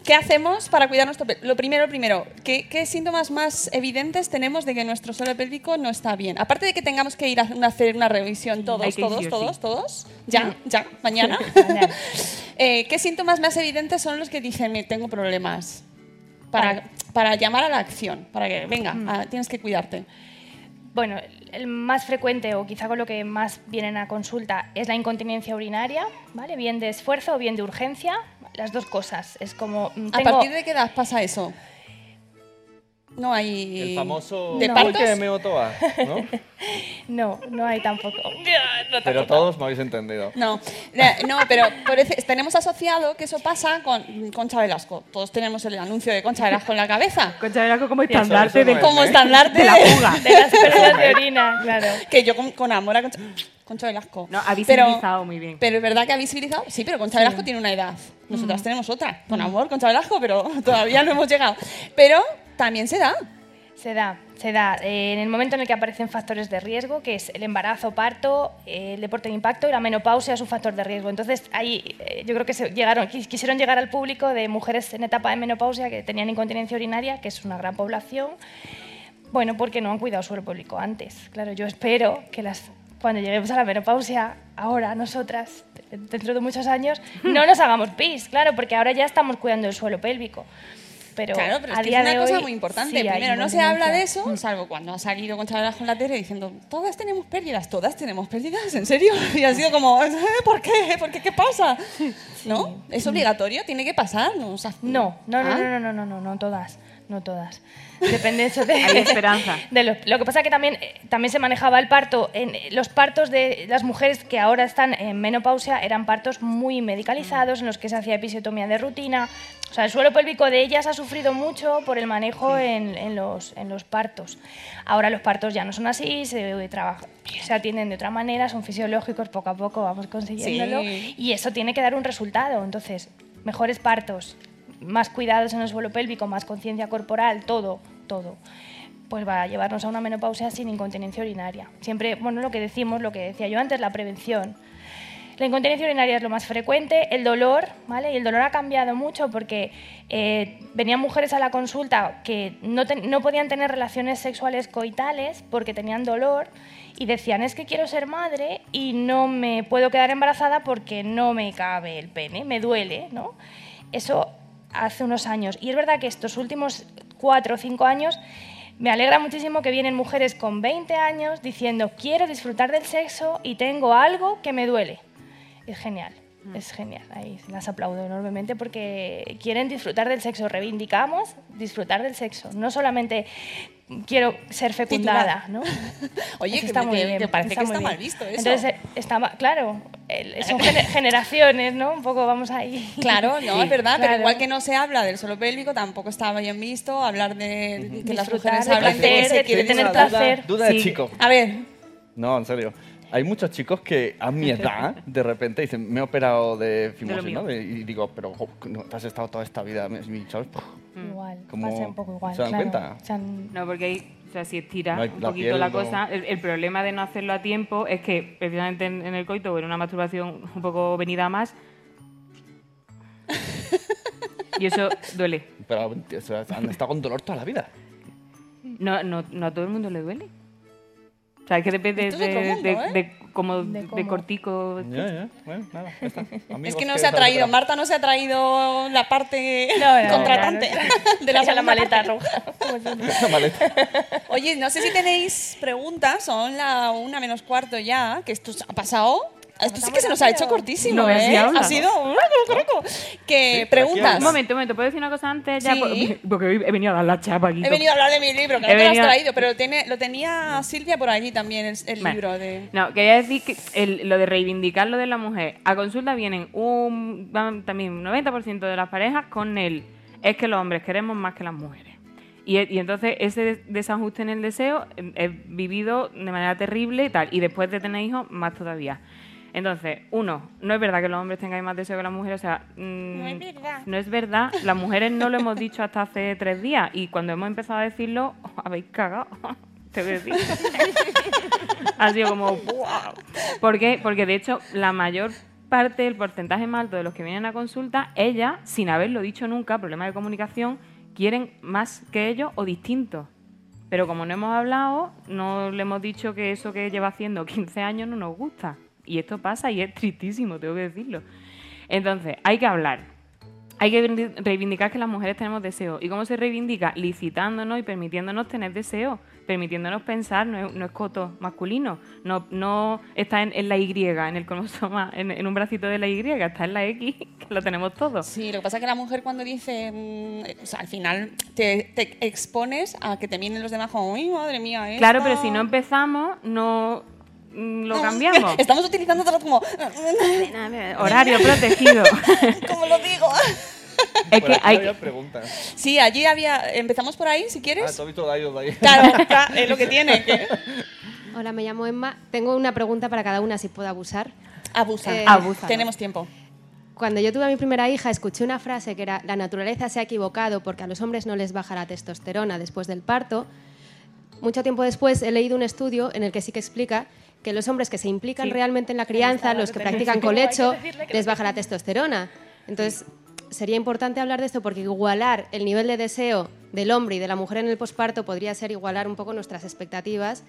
¿qué hacemos para cuidar nuestro pélvico? Lo primero, primero, ¿qué, qué síntomas más evidentes tenemos de que nuestro suelo pélvico no está bien? Aparte de que tengamos que ir a hacer una revisión hay todos, ir todos, sí todos, todos, ya, ya, mañana. Eh, ¿Qué síntomas más evidentes son los que dicen, "Me tengo problemas? Para, para llamar a la acción, para que, venga, ah, tienes que cuidarte. Bueno, el más frecuente o quizá con lo que más vienen a consulta es la incontinencia urinaria, ¿vale? Bien de esfuerzo o bien de urgencia, las dos cosas. Es como mm, ¿A partir de qué edad pasa eso? No hay... El famoso. ¿De "Uy, partos? que me otoa", ¿no? No, no hay tampoco. Pero todos me habéis entendido. No, no, pero tenemos asociado que eso pasa con Concha Velasco. Todos tenemos el anuncio de Concha Velasco en la cabeza. Concha Velasco como estandarte eso no de- es, como ¿eh? estandarte de la fuga. De las pérdidas de orina, claro. Que yo con, con amor a Concha, Concha Velasco. No, ha Pero- visibilizado muy bien. Pero es verdad que ha visibilizado. Sí, pero Concha Velasco tiene una edad. Nosotras Mm. tenemos otra. Con amor, Concha Velasco, pero todavía no hemos llegado. Pero también se da. Se da, se da. Eh, en el momento en el que aparecen factores de riesgo, que es el embarazo, parto, eh, el deporte de impacto y la menopausia es un factor de riesgo. Entonces, ahí eh, yo creo que se llegaron, quis- quisieron llegar al público de mujeres en etapa de menopausia que tenían incontinencia urinaria, que es una gran población. Bueno, porque no han cuidado su suelo público antes. Claro, yo espero que las cuando lleguemos a la menopausia, ahora nosotras, dentro de muchos años, no nos hagamos pis, claro, porque ahora ya estamos cuidando el suelo pélvico. Pero, claro, pero es que es una de cosa hoy, muy importante. sí, Primero, no se habla de eso, salvo cuando ha salido con Chavales con la tele diciendo, todas tenemos pérdidas, todas tenemos pérdidas, ¿en serio? Y ha sido como, "Eh, ¿por qué? ¿Por qué? ¿Qué pasa? ¿No? ¿Es obligatorio? ¿Tiene que pasar? No, o sea, No, no, no, ¿Ah? no, no, no, no, no todas, no todas. Depende eso de... Hay esperanza. de lo, lo que pasa que también, eh, también se manejaba el parto, en eh, los partos de las mujeres que ahora están en menopausia eran partos muy medicalizados, en los que se hacía episiotomía de rutina. O sea, el suelo pélvico de ellas ha sufrido mucho por el manejo en, en los, en los partos. Ahora los partos ya no son así, se, trabaja- se atienden de otra manera, son fisiológicos, poco a poco vamos consiguiéndolo. Sí. Y eso tiene que dar un resultado. Entonces, mejores partos, más cuidados en el suelo pélvico, más conciencia corporal, todo, todo. Pues va a llevarnos a una menopausia sin incontinencia urinaria. Siempre, bueno, lo que decimos, lo que decía yo antes, la prevención. La incontinencia urinaria es lo más frecuente, el dolor, ¿vale? Y el dolor ha cambiado mucho porque eh, venían mujeres a la consulta que no, no podían tener relaciones sexuales coitales porque tenían dolor y decían, es que quiero ser madre y no me puedo quedar embarazada porque no me cabe el pene, me duele, ¿no? Eso hace unos años. Y es verdad que estos últimos cuatro o cinco años me alegra muchísimo que vienen mujeres con 20 años diciendo, quiero disfrutar del sexo y tengo algo que me duele. Es genial, es genial. Ahí las aplaudo enormemente porque quieren disfrutar del sexo. Reivindicamos disfrutar del sexo. No solamente quiero ser fecundada, ¿no? Oye, que, está me- muy que- bien, que parece que muy está bien. mal visto eso. Entonces, eh, está claro, son gene- generaciones, ¿no? Un poco vamos ahí. Claro, no, es verdad, pero Claro. igual que no se habla del suelo pélvico, tampoco está bien visto hablar de que las Disfrutar mujeres de hablan de que placer, se de quieren tener disfrutar. placer. Duda de Sí. chico. A ver, No, en serio. Hay muchos chicos que a mi edad, de repente, dicen, me he operado de fimosis. ¿no? Y digo, pero jo, no, te has estado toda esta vida, ¿sabes? Igual, ¿Cómo pasa un poco igual. se dan claro. cuenta? O sea, n- No, porque hay, o sea, si estira No un la poquito piel la no- cosa, el, el problema de no hacerlo a tiempo es que precisamente en, en el coito o en una masturbación un poco venida a más, y eso duele. Pero o sea, han estado con dolor toda la vida. No, no, no a todo el mundo le duele. O sea, es que depende de, mundo, de- ¿eh? de como De cortico. Ya, ya. Bueno, nada, ya está. es que no se ha traído, Marta no se ha traído la parte No, no, contratante claro, de la, maleta roja. Maleta. Oye, no sé si tenéis preguntas, son la una menos cuarto ya, que esto ha pasado. Esto sí que se nos ha hecho cortísimo, No, ¿eh? Ha sido... Que Sí, preguntas. Un momento, un momento, ¿puedo decir una cosa antes? Ya, Sí. porque hoy he venido a dar la chapa aquí. He venido a hablar de mi libro, que He no te lo has traído, pero lo, tiene- lo tenía Silvia por allí también, el, libro de... No, quería decir que el- lo de reivindicar lo de la mujer. A consulta vienen un van también un 90% de las parejas con el es que los hombres queremos más que las mujeres. Y, y entonces ese des- desajuste en el deseo eh, es vivido de manera terrible y tal. Y después de tener hijos, más todavía. Entonces, uno, no es verdad que los hombres tengan más deseo que las mujeres. O sea, mm, No es verdad. no es verdad. Las mujeres no lo hemos dicho hasta hace tres días. Y cuando hemos empezado a decirlo, os habéis cagado. Te voy a decir. ha sido como ¡buah! ¿Por qué? Porque de hecho la mayor parte, el porcentaje más alto de los que vienen a consulta, ellas, sin haberlo dicho nunca, problema de comunicación, quieren más que ellos o distintos. Pero como no hemos hablado, no le hemos dicho que eso que lleva haciendo 15 años no nos gusta. Y esto pasa y es tristísimo, tengo que decirlo. Entonces, hay que hablar. Hay que reivindi- reivindicar que las mujeres tenemos deseo. ¿Y cómo se reivindica? Licitándonos y permitiéndonos tener deseo, permitiéndonos pensar, no es, no es coto masculino, no, no está en, en la Y, en el cromosoma, en, en un bracito de la Y, está en la X, que lo tenemos todos. Sí, lo que pasa es que la mujer cuando dice, mm, o sea, al final te, te expones a que te miren los demás como, uy, madre mía, esta". Claro, pero si no empezamos, no lo cambiamos. Estamos utilizando todo como, Horario protegido. como lo digo. es que hay había preguntas. Sí, allí había, empezamos por ahí, si Ah, quieres. tú has visto de ahí, de ahí. Claro, claro, es lo que tiene. que- Hola, me llamo Emma. Tengo una pregunta para cada una, si puedo abusar. Abusa. Eh, Abusa. Tenemos tiempo. Cuando yo tuve a mi primera hija, escuché una frase que era: La naturaleza se ha equivocado porque a los hombres no les baja la testosterona después del parto. Mucho tiempo después he leído un estudio en el que sí que explica que los hombres que se implican Sí. realmente en la crianza, los que practican colecho, les baja la testosterona. Entonces, sería importante hablar de esto porque igualar el nivel de deseo del hombre y de la mujer en el posparto podría ser igualar un poco nuestras expectativas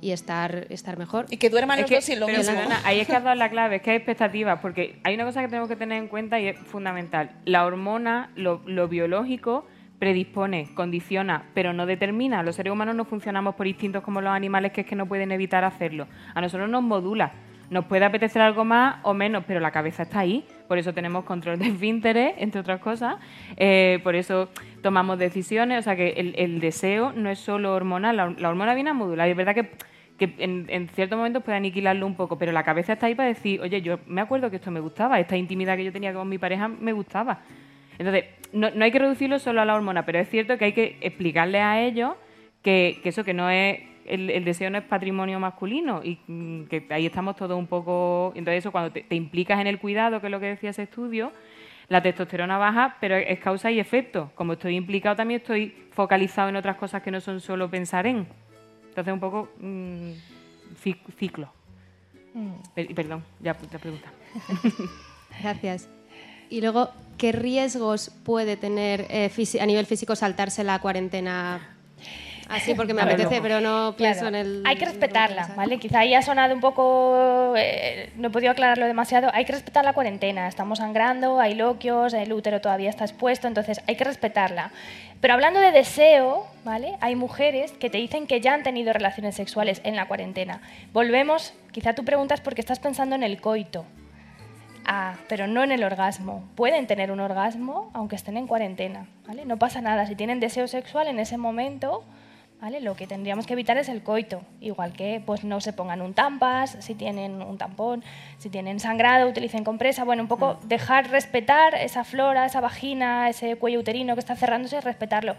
y estar, estar mejor. Y que duerman Es los que- dos y lo pero, mismo. perdona, ahí es que has dado la clave, es que hay expectativas, porque hay una cosa que tenemos que tener en cuenta y es fundamental. La hormona, lo, lo biológico, predispone, condiciona, pero no determina. Los seres humanos no funcionamos por instintos como los animales, que es que no pueden evitar hacerlo. A nosotros nos modula. Nos puede apetecer algo más o menos, pero la cabeza está ahí. Por eso tenemos control de esfínteres, entre otras cosas. Eh, por eso tomamos decisiones. O sea que el, deseo no es solo hormonal. La, la hormona viene a modular. Y es verdad que, que en, en ciertos momentos puede aniquilarlo un poco, pero la cabeza está ahí para decir, oye, yo me acuerdo que esto me gustaba, esta intimidad que yo tenía con mi pareja me gustaba. Entonces, no, no hay que reducirlo solo a la hormona, pero es cierto que hay que explicarle a ellos que, que eso que no es el, el deseo no es patrimonio masculino y mm, que ahí estamos todos un poco entonces eso cuando te, te implicas en el cuidado que es lo que decía ese estudio la testosterona baja pero es causa y efecto. Como estoy implicado también estoy focalizado en otras cosas que no son solo pensar en. Entonces un poco mm, ci- ciclo. Per- perdón ya la pregunta. Gracias. Y luego, ¿qué riesgos puede tener eh, a nivel físico saltarse la cuarentena? Así porque me ver, apetece, pero no pienso Claro. en el... Hay que respetarla, ¿vale? Quizá ahí ha sonado un poco, eh, no he podido aclararlo demasiado. Hay que respetar la cuarentena. Estamos sangrando, hay loquios, el útero todavía está expuesto, entonces hay que respetarla. Pero hablando de deseo, ¿vale? Hay mujeres que te dicen que ya han tenido relaciones sexuales en la cuarentena. Volvemos, quizá tú preguntas porque estás pensando en el coito. Ah, pero no en el orgasmo. Pueden tener un orgasmo aunque estén en cuarentena, ¿vale? No pasa nada. Si tienen deseo sexual en ese momento, ¿vale? Lo que tendríamos que evitar es el coito. Igual que pues no se pongan un tampas, si tienen un tampón, si tienen sangrado, utilicen compresa. Bueno, un poco dejar respetar esa flora, esa vagina, ese cuello uterino que está cerrándose, respetarlo.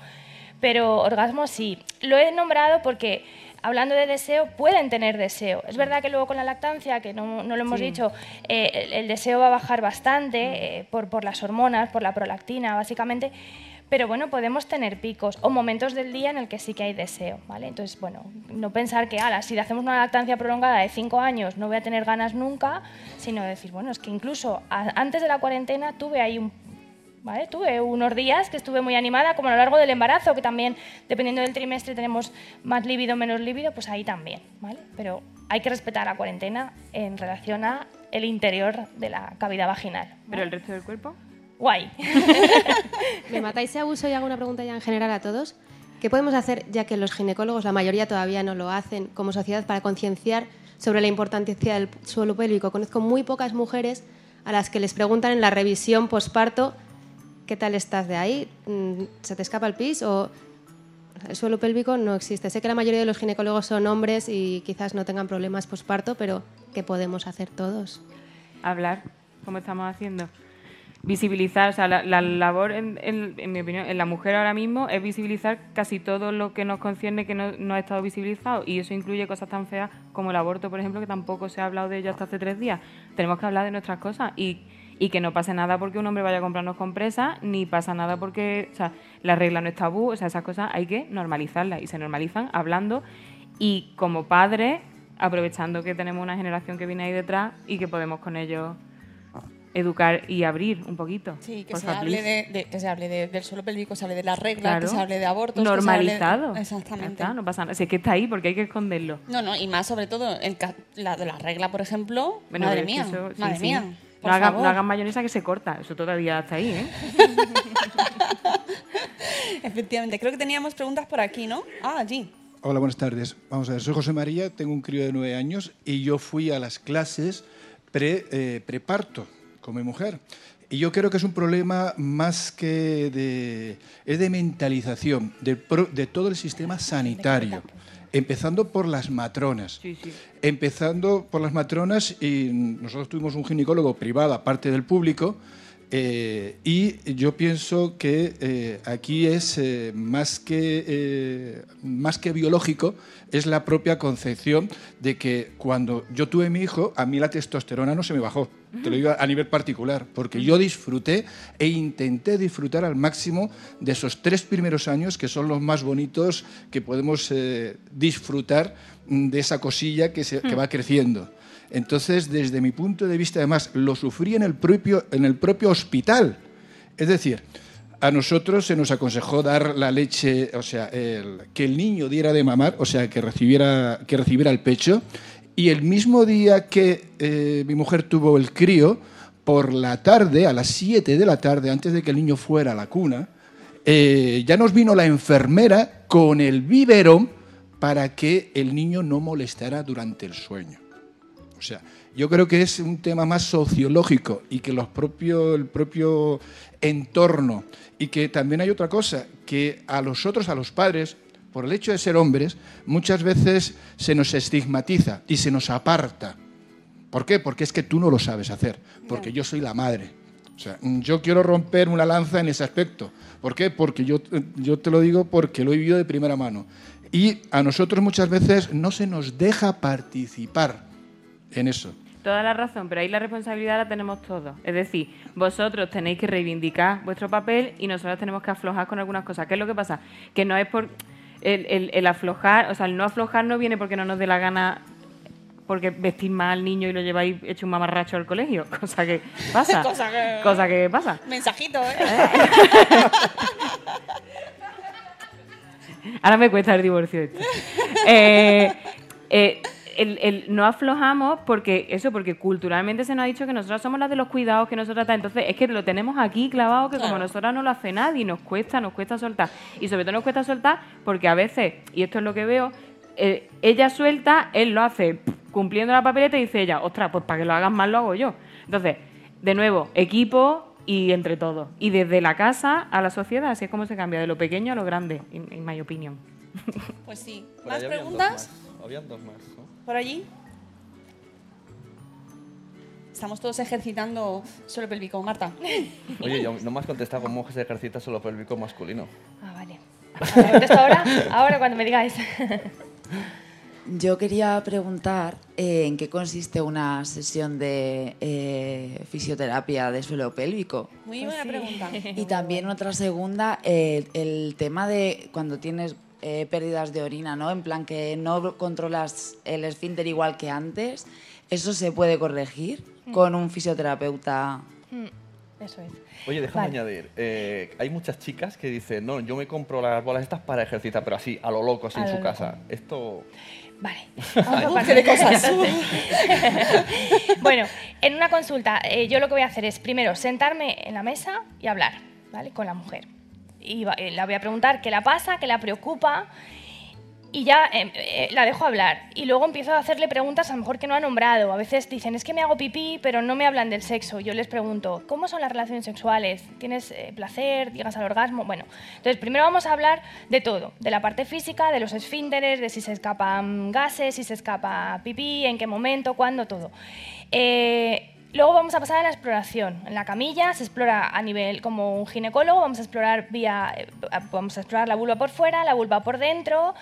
Pero orgasmo sí. Lo he nombrado porque hablando de deseo, pueden tener deseo. Es verdad que luego con la lactancia, que no, no lo hemos Sí. dicho, eh, el, el deseo va a bajar bastante eh, por, por las hormonas, por la prolactina, básicamente. Pero bueno, podemos tener picos o momentos del día en el que sí que hay deseo, ¿vale? Entonces, bueno, no pensar que, ala, si hacemos una lactancia prolongada de cinco años no voy a tener ganas nunca, sino decir, bueno, es que incluso a- antes de la cuarentena tuve ahí un ¿vale? Tuve unos días que estuve muy animada, como a lo largo del embarazo, que también, dependiendo del trimestre, tenemos más líbido, menos líbido, pues ahí también, ¿vale? Pero hay que respetar la cuarentena en relación a el interior de la cavidad vaginal. pero el resto del cuerpo Guay. ¿Me matáis si abuso y hago una pregunta ya en general a todos? ¿Qué podemos hacer, ya que los ginecólogos, la mayoría todavía no lo hacen, como sociedad, para concienciar sobre la importancia del suelo pélvico? Conozco muy pocas mujeres a las que les preguntan en la revisión posparto ¿qué tal estás de ahí? Mm, ¿Se te escapa el pis? O el suelo pélvico no existe. Sé que la mayoría de los ginecólogos son hombres y quizás no tengan problemas posparto, pero ¿qué podemos hacer todos? hablar, como estamos haciendo. Visibilizar, o sea, la, la labor, en mi opinión, en la mujer ahora mismo es visibilizar casi todo lo que nos concierne que no, no ha estado visibilizado. Y eso incluye cosas tan feas como el aborto, por ejemplo, que tampoco se ha hablado de ello hasta hace tres días. Tenemos que hablar de nuestras cosas y, y que no pase nada porque un hombre vaya a comprarnos compresas, ni pasa nada porque o sea, la regla no es tabú. O sea, esas cosas hay que normalizarlas y se normalizan hablando y como padres aprovechando que tenemos una generación que viene ahí detrás y que podemos con ellos educar y abrir un poquito. Sí, que se, hable de, de- que se hable de- del suelo pélvico, se hable de la regla, Claro. que se hable de abortos. que se hable de- Normalizado. Exactamente. está, no pasa nada. Si es que está ahí, porque hay que esconderlo. No, no, y más sobre todo el ca- la de la regla, por ejemplo. Bueno, madre mía, eso- sí, madre sí. mía. Por No hagan, favor. no hagan mayonesa que se corta. Eso todavía está ahí, ¿eh? Efectivamente, creo que teníamos preguntas por aquí, ¿no? Ah, allí. Hola, buenas tardes. Vamos a ver, soy José María, tengo un crío de nueve años y yo fui a las clases pre, eh, preparto con mi mujer. Y yo creo que es un problema más que de... es de mentalización pro- de todo el sistema sanitario, empezando por las matronas. Sí, sí. Empezando por las matronas, y nosotros tuvimos un ginecólogo privado, aparte del público, eh, y yo pienso que eh, aquí es eh, más, que, más que biológico, es la propia concepción de que cuando yo tuve mi hijo, a mí la testosterona no se me bajó. Te lo digo a nivel particular, porque yo disfruté e intenté disfrutar al máximo de esos tres primeros años que son los más bonitos que podemos disfrutar de esa cosilla que, se, que va creciendo. Entonces, desde mi punto de vista, además, lo sufrí en el propio, en el propio hospital. Es decir, A nosotros se nos aconsejó dar la leche, o sea, el- que el niño diera de mamar, o sea, que recibiera, que recibiera el pecho. Y el mismo día que eh, mi mujer tuvo el crío, por la tarde, a las 7 de la tarde, antes de que el niño fuera a la cuna, eh, ya nos vino la enfermera con el biberón para que el niño no molestara durante el sueño. O sea, yo creo que es un tema más sociológico y que los propios, el propio entorno y que también hay otra cosa, que a los otros, a los padres, por el hecho de ser hombres, muchas veces se nos estigmatiza y se nos aparta. ¿Por qué? Porque es que tú no lo sabes hacer, porque yo soy la madre. O sea, mm, yo quiero romper una lanza en ese aspecto. ¿Por qué? Porque yo, yo te lo digo porque lo he vivido de primera mano. Y a nosotros muchas veces no se nos deja participar en eso. Toda la razón, pero ahí la responsabilidad la tenemos todos. Es decir, vosotros tenéis que reivindicar vuestro papel y nosotros tenemos que aflojar con algunas cosas. ¿Qué es lo que pasa? Que no es por el, el- el aflojar, o sea, el no aflojar no viene porque no nos dé la gana porque vestís mal al niño y lo lleváis hecho un mamarracho al colegio, cosa que pasa. Cosa que- Cosa que pasa. Mensajito, ¿eh? Ahora me cuesta el divorcio este. Eh, eh, el, el- no aflojamos porque eso, porque culturalmente se nos ha dicho que nosotras somos las de los cuidados, que nosotras tal. Entonces es que lo tenemos aquí clavado que como nosotras no lo hace nadie, nos cuesta, nos cuesta soltar. Y sobre todo nos cuesta soltar porque a veces, y esto es lo que veo, eh, ella suelta, él lo hace cumpliendo la papeleta y dice ella, ostras, pues para que lo hagas mal lo hago yo. Entonces, de nuevo, equipo y entre todos. Y desde la casa a la sociedad, así es como se cambia, de lo pequeño a lo grande, en, my opinion. Pues sí. ¿Más preguntas? Habían dos más. ¿no? ¿Por allí? Estamos todos ejercitando suelo pélvico, Marta. Oye, yo- no me has contestado cómo se ejercita solo pélvico masculino. Ah, vale. ¿Me contesto ahora? Ahora cuando me digáis. Yo quería preguntar eh, en qué consiste una sesión de eh, fisioterapia de suelo pélvico. Muy buena pregunta. Y también otra segunda, eh, el tema de cuando tienes eh, pérdidas de orina, ¿no? En plan que no controlas el esfínter igual que antes, ¿eso se puede corregir con un fisioterapeuta? Mm, Eso es. Oye, déjame Vale. añadir. eh, hay muchas chicas que dicen, no, yo me compro las bolas estas para ejercitar, pero así, a lo loco, así A en lo su loco. casa. Esto... Vale. De cosas. bueno, en una consulta, eh, yo lo que voy a hacer es primero sentarme en la mesa y hablar, ¿vale? Con la mujer. Y eh, la voy a preguntar qué la pasa, qué la preocupa. Y ya eh, eh, la dejo hablar. Y luego empiezo a hacerle preguntas a lo mejor que no ha nombrado. A veces dicen, es que me hago pipí, pero no me hablan del sexo. Yo les pregunto, ¿cómo son las relaciones sexuales? ¿Tienes eh, placer? ¿Llegas al orgasmo? Bueno, entonces primero vamos a hablar de todo. De la parte física, de los esfínteres, de si se escapan gases, si se escapa pipí, en qué momento, cuándo, todo. Eh, Luego vamos a pasar a la exploración. En la camilla se explora a nivel como un ginecólogo, vamos a explorar vía, eh, vamos a explorar la vulva por fuera, la vulva por dentro,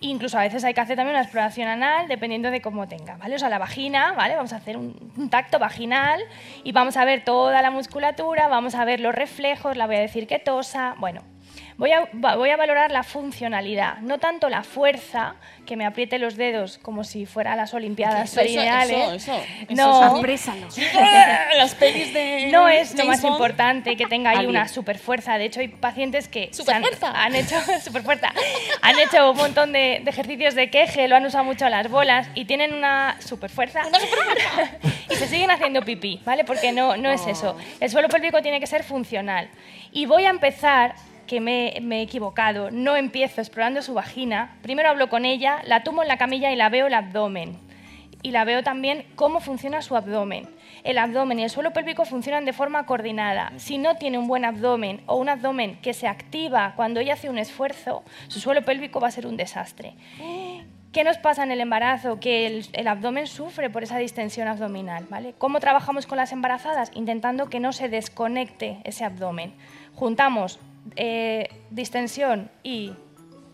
incluso a veces hay que hacer también una exploración anal dependiendo de cómo tenga, ¿vale? O sea, la vagina, ¿vale? Vamos a hacer un, un tacto vaginal y vamos a ver toda la musculatura, vamos a ver los reflejos, la voy a decir que tosa, bueno. Voy a, voy a valorar la funcionalidad, no tanto la fuerza, que me apriete los dedos como si fuera las Olimpiadas Eso, perineales. eso, eso. No, Eso es Las pelis de no es lo más Bond. importante que tenga ahí una super fuerza. De hecho, hay pacientes que han, Superfuerza. han hecho super fuerza, han hecho un montón de, de ejercicios de queje, lo han usado mucho las bolas y tienen una super fuerza y se siguen haciendo pipí, ¿vale? Porque no, no es eso. El suelo pélvico tiene que ser funcional. Y voy a empezar que me, me he equivocado, no empiezo explorando su vagina, primero hablo con ella, la tumbo en la camilla y la veo el abdomen y la veo también cómo funciona su abdomen. El abdomen y el suelo pélvico funcionan de forma coordinada. Si no tiene un buen abdomen o un abdomen que se activa cuando ella hace un esfuerzo, su suelo pélvico va a ser un desastre. ¿Qué nos pasa en el embarazo? Que el, el abdomen sufre por esa distensión abdominal. ¿vale? ¿Cómo trabajamos con las embarazadas? Intentando que no se desconecte ese abdomen. Juntamos eh, distensión y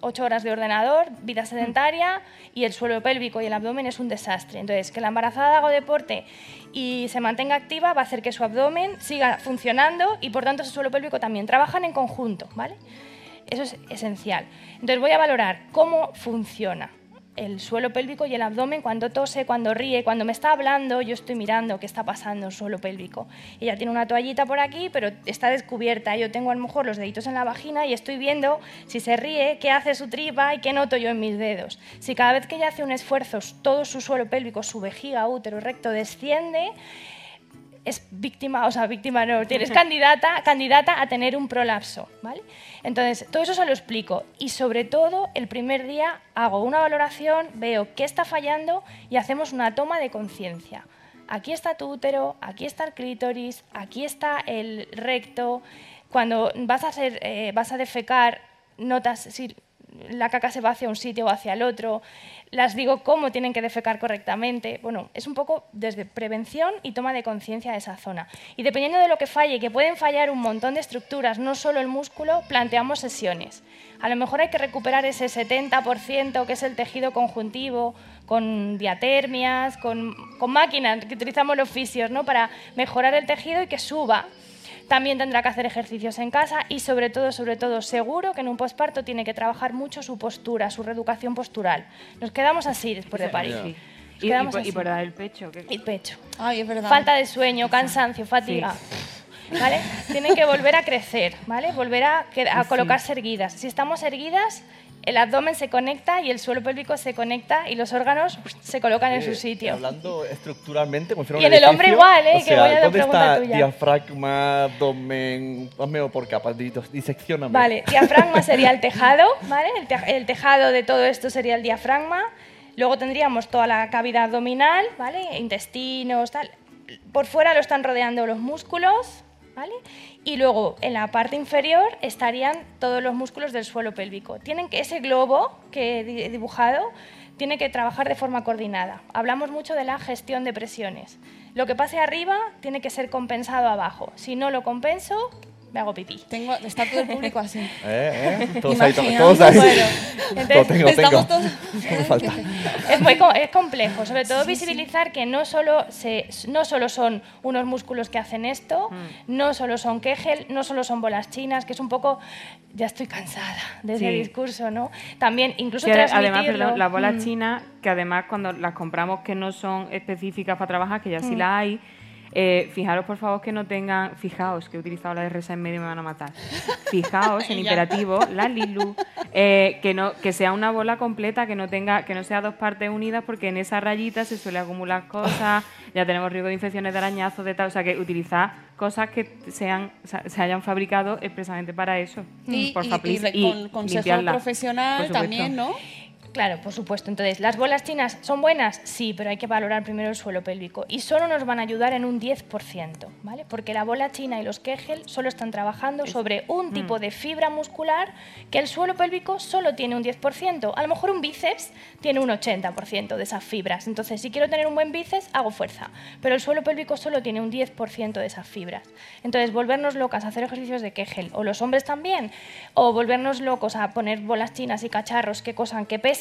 ocho horas de ordenador, vida sedentaria y el suelo pélvico y el abdomen es un desastre. Entonces, que la embarazada haga deporte y se mantenga activa va a hacer que su abdomen siga funcionando y por tanto su suelo pélvico también. Trabajan en conjunto, ¿vale? Eso es esencial. Entonces voy a valorar cómo funciona el suelo pélvico y el abdomen cuando tose, cuando ríe, cuando me está hablando, yo estoy mirando qué está pasando en el suelo pélvico. Ella tiene una toallita por aquí, pero está descubierta. Yo tengo a lo mejor los deditos en la vagina y estoy viendo si se ríe, qué hace su tripa y qué noto yo en mis dedos. Si cada vez que ella hace un esfuerzo, todo su suelo pélvico, su vejiga, útero, recto desciende, es víctima, o sea, víctima no, tienes candidata, candidata a tener un prolapso, ¿vale? Entonces, todo eso se lo explico y sobre todo el primer día hago una valoración, veo qué está fallando y hacemos una toma de conciencia. Aquí está tu útero, aquí está el clítoris, aquí está el recto. Cuando vas a, hacer, eh, vas a defecar, notas si la caca se va hacia un sitio o hacia el otro, las digo cómo tienen que defecar correctamente. Bueno, es un poco desde prevención y toma de conciencia de esa zona. Y dependiendo de lo que falle, que pueden fallar un montón de estructuras, no solo el músculo, planteamos sesiones. A lo mejor hay que recuperar ese 70% que es el tejido conjuntivo, con diatermias, con, con máquinas que utilizamos los fisios, ¿no? para mejorar el tejido y que suba también tendrá que hacer ejercicios en casa y sobre todo, sobre todo, seguro que en un posparto tiene que trabajar mucho su postura, su reeducación postural. Nos quedamos así después de. Sí. Nos Y, por, y así. por dar el pecho. que- El pecho. Ay, es verdad. Falta de sueño, cansancio, fatiga. ¿Vale? Tienen que volver a crecer, ¿vale? Volver a, a Sí. colocarse erguidas. Si estamos erguidas, el abdomen se conecta y el suelo pélvico se conecta y los órganos se colocan en su Eh, sitio. Hablando estructuralmente, como si Y en el hombre igual, ¿eh? o Que sea, voy a ¿dónde está tuya. diafragma, abdomen? Hazme por capas, di- diseccióname. Vale, diafragma sería el tejado, ¿vale? El, te- el tejado de todo esto sería el diafragma. Luego tendríamos toda la cavidad abdominal, ¿vale? Intestinos, tal. Por fuera lo están rodeando los músculos, Y luego en la parte inferior estarían todos los músculos del suelo pélvico. Tienen que ese globo que he dibujado tiene que trabajar de forma coordinada. Hablamos mucho de la gestión de presiones. Lo que pase arriba tiene que ser compensado abajo. Si no lo compenso, me hago pipí. Tengo, está todo el público así. Eh, eh, todos ahí, todos ahí. bueno, entonces, tengo, estamos tengo. todos- falta. Es muy es complejo, sobre todo visibilizar que no solo, se, no solo son unos músculos que hacen esto, no solo son Kegel, no solo son bolas chinas, que es un poco, ya estoy cansada de ese discurso, ¿no? También incluso además, perdón, las bolas Mm. chinas, que además cuando las compramos que no son específicas para trabajar, que ya sí Mm. las hay, eh, fijaros por favor que no tengan, fijaos que he utilizado la RSA en medio y me van a matar. Fijaos en imperativo, la Lilu, eh, que no que sea una bola completa, que no tenga que no sea dos partes unidas, porque en esa rayita se suele acumular cosas, ya tenemos riesgo de infecciones de arañazos, de tal, o sea que utilizar cosas que sean se hayan fabricado expresamente para eso. Y, Porfa, y- y con consejo limpiarla, profesional por también, ¿no? Claro, por supuesto. Entonces, ¿las bolas chinas son buenas? Sí, pero hay que valorar primero el suelo pélvico. Y solo nos van a ayudar en un 10%, ¿vale? Porque la bola china y los Kegel solo están trabajando sobre un tipo de fibra muscular que el suelo pélvico solo tiene un 10%. A lo mejor un bíceps tiene un 80% de esas fibras. Entonces, si quiero tener un buen bíceps, hago fuerza. Pero el suelo pélvico solo tiene un 10% de esas fibras. Entonces, volvernos locas a hacer ejercicios de Kegel, o los hombres también, o volvernos locos a poner bolas chinas y cacharros que cosan, que pesan,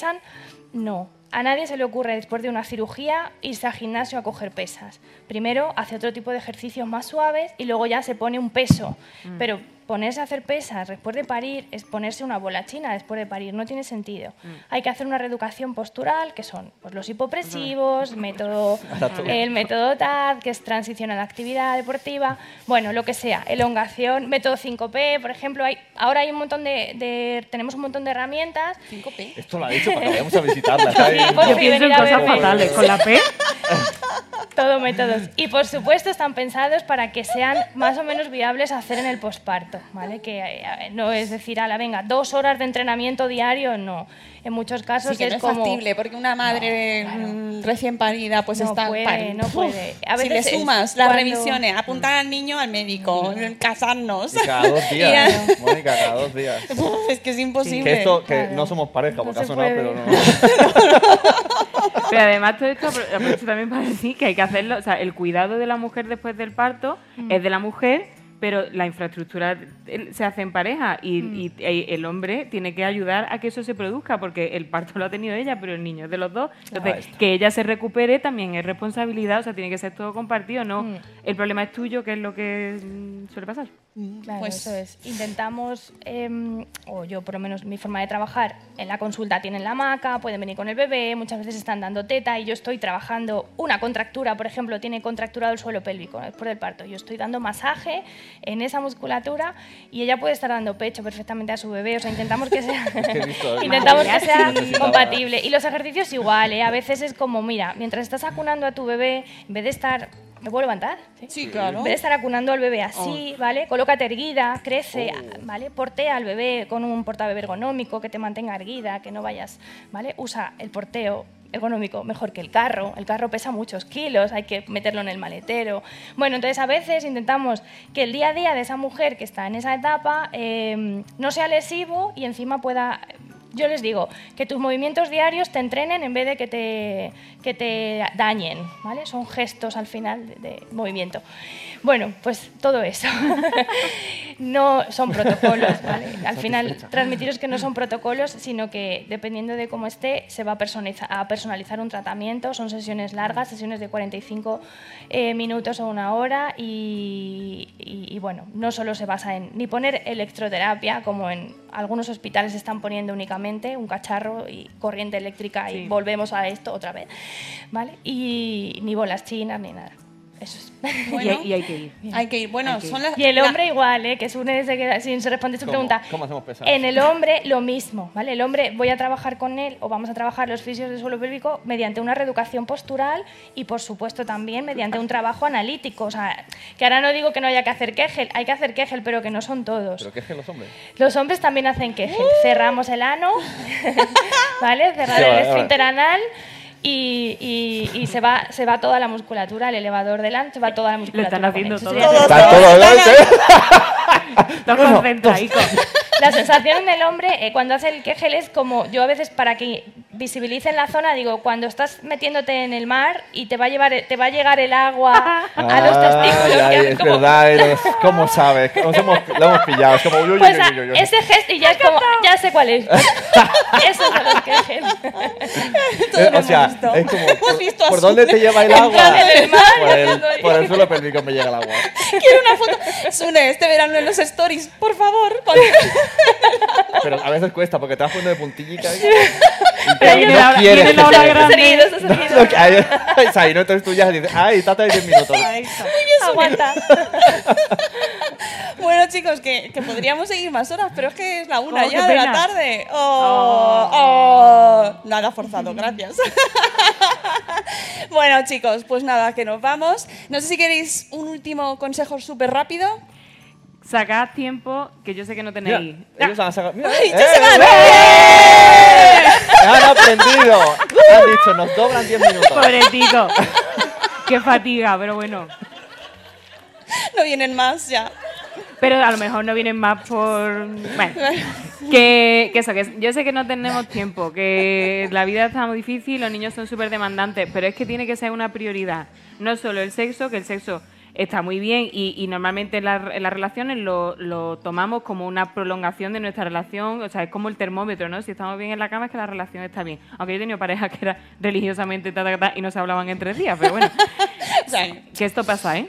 no. A nadie se le ocurre después de una cirugía irse al gimnasio a coger pesas. Primero hace otro tipo de ejercicios más suaves y luego ya se pone un peso. Mm. Pero ponerse a hacer pesas después de parir es ponerse una bola china después de parir. No tiene sentido. Mm. Hay que hacer una reeducación postural, que son pues, los hipopresivos, método, el método TAD, que es transición a la actividad deportiva, bueno, lo que sea, elongación, método 5P, por ejemplo. Hay, ahora hay un montón de, de- tenemos un montón de herramientas. 5P. Esto lo ha dicho para que vayamos a visitarla. Sí, Yo pienso en a cosas fatales con la P. Todo métodos. Y por supuesto están pensados para que sean más o menos viables hacer en el posparto, ¿vale? Que eh, no es decir, a la venga, dos horas de entrenamiento diario, no. En muchos casos Sí, que es no es como... factible, porque una madre mm, recién parida pues No está... puede, pari- no puede. A si le veces sumas las cuando- revisiones, apuntar al niño al médico, casarnos... Y cada dos días, Mónica, cada dos días. Es que es imposible. Que esto, que Claro. no somos pareja, por caso no, pero no. Pero además todo esto aprovecho también para decir que hay que hacerlo, o sea, el cuidado de la mujer después del parto Mm. es de la mujer, pero la infraestructura eh, se hace en pareja y, Mm. y- y el hombre tiene que ayudar a que eso se produzca, porque el parto lo ha tenido ella, pero el niño es de los dos. Entonces, que ella se recupere también es responsabilidad, o sea, tiene que ser todo compartido, ¿no? Mm. El problema es tuyo, que es lo que mm, suele pasar. Claro, Pues- eso es. Intentamos, em, o yo por lo menos mi forma de trabajar, en la consulta tienen la hamaca, pueden venir con el bebé, muchas veces están dando teta y yo estoy trabajando una contractura, por ejemplo, tiene contracturado el suelo pélvico después del parto. Yo estoy dando masaje en esa musculatura y ella puede estar dando pecho perfectamente a su bebé. O sea, intentamos que sea, que he visto- intentamos que sea compatible. Y los ejercicios igual, ¿eh? A veces es como, mira, mientras estás acunando a tu bebé, en vez de estar... ¿Me puedo levantar? Sí, claro. En vez de estar acunando al bebé así, ¿vale? Colócate erguida, crece, ¿vale? Portea al bebé con un portabebé ergonómico que te mantenga erguida, que no vayas, ¿vale? Usa el porteo ergonómico mejor que el carro. El carro pesa muchos kilos, hay que meterlo en el maletero. Bueno, entonces a veces intentamos que el día a día de esa mujer que está en esa etapa eh, no sea lesivo y encima pueda yo les digo que tus movimientos diarios te entrenen en vez de que te, que te dañen, ¿vale? Son gestos al final de, de movimiento. Bueno, pues todo eso. no son protocolos, ¿vale? Al final, transmitiros que no son protocolos, sino que dependiendo de cómo esté, se va a personaliza- a personalizar un tratamiento. Son sesiones largas, sesiones de 45 eh, minutos o una hora y, y- y, bueno, no solo se basa en ni poner electroterapia, como en algunos hospitales están poniendo únicamente un cacharro y corriente eléctrica y volvemos a esto otra vez, ¿vale? Y ni bolas chinas ni nada. Eso es. Bueno, y, hay que ir. Hay que ir. Bueno, Hay que son ir. las... Y el la- hombre igual, ¿eh? que Sune se queda sin se responde su ¿Cómo? pregunta. ¿Cómo hacemos pesadas? En el hombre lo mismo, ¿vale? El hombre voy a trabajar con él o vamos a trabajar los fisios del suelo pélvico mediante una reeducación postural y por supuesto también mediante un trabajo analítico, o sea, que ahora no digo que no haya que hacer Kegel, hay que hacer Kegel, pero que no son todos. ¿Pero qué es que los hombres? Los hombres también hacen Kegel. Cerramos el ano, ¿vale? Cerrar Sí, el vale, esfínter anal y, y- y se, va, se va toda la musculatura, el elevador del ano, se va toda la musculatura. están con haciendo todo. Eso Todo, Está todo delante. Dos concentraicos. La sensación en el hombre eh, cuando hace el Kegel es como, yo a veces para que visibilicen la zona, digo, cuando estás metiéndote en el mar y te va a, llevar, te va a llegar el agua a los testículos. Ay, es como- verdad, eres- ¿cómo sabes? Nos hemos, lo hemos pillado. Es como, uy, uy, Pues uy, uy, ese gesto y ya es como, ya sé cuál es. Esos son los Kegel. Eh, o sea, es como, ¿por, visto ¿por dónde te lleva el agua? En el mar y por, el, por el suelo pélvico me llega el agua. Quiero una foto. Sune, este verano en los stories, por favor. Con- Pero a veces cuesta porque te vas poniendo de puntillita. y- y no la- quieres. la hora grande. Ahí, ¿no? Entonces tú ya dices, ay, trata de 10 minutos. Aguanta. Bueno, chicos, que, que podríamos seguir más horas, pero es que es la una Oh, ya de la tarde. Oh, oh. Nada forzado, gracias. Bueno, chicos, pues nada, que nos vamos. No sé si queréis un último consejo súper rápido. Sacad tiempo, que yo sé que no Mira, tenéis. ellos han sacado. Mira, ¡Ay, eh, ya se van! ¡eh! Han aprendido. Han dicho, nos doblan 10 minutos. Pobrecito. Qué fatiga, pero bueno. No vienen más ya. Pero a lo mejor no vienen más por... Bueno, que, que eso, que yo sé que no tenemos tiempo, que la vida está muy difícil, los niños son súper demandantes, pero es que tiene que ser una prioridad. No solo el sexo, que el sexo está muy bien y, y normalmente en, la- en las relaciones lo, lo tomamos como una prolongación de nuestra relación, o sea, es como el termómetro, ¿no? Si estamos bien en la cama es que la relación está bien. Aunque yo he tenido parejas que eran religiosamente ta, ta, ta, y no se hablaban en tres días, pero bueno, que esto pasa, ¿eh?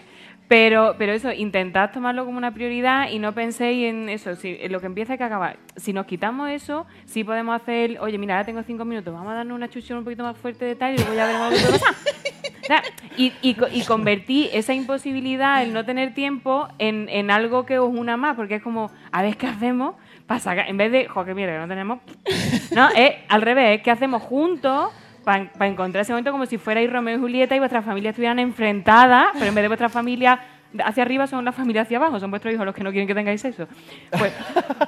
Pero, pero eso, intentad tomarlo como una prioridad y no penséis en eso, si, en lo que empieza hay que acabar. Si nos quitamos eso, sí podemos hacer, oye, mira, ahora tengo cinco minutos, vamos a darnos una chuchón un poquito más fuerte de tal y luego ya veremos lo que sea, Y, y convertí esa imposibilidad, el no tener tiempo, en, en algo que os una más, porque es como, a ver qué hacemos para sacar, en vez de, jo, que mierda, que no tenemos. No, es al revés, es que hacemos juntos para encontrar ese momento como si fuerais Romeo y Julieta y vuestras familias estuvieran enfrentadas, pero en vez de vuestra familia hacia arriba son la familia hacia abajo, son vuestros hijos los que no quieren que tengáis eso. Pues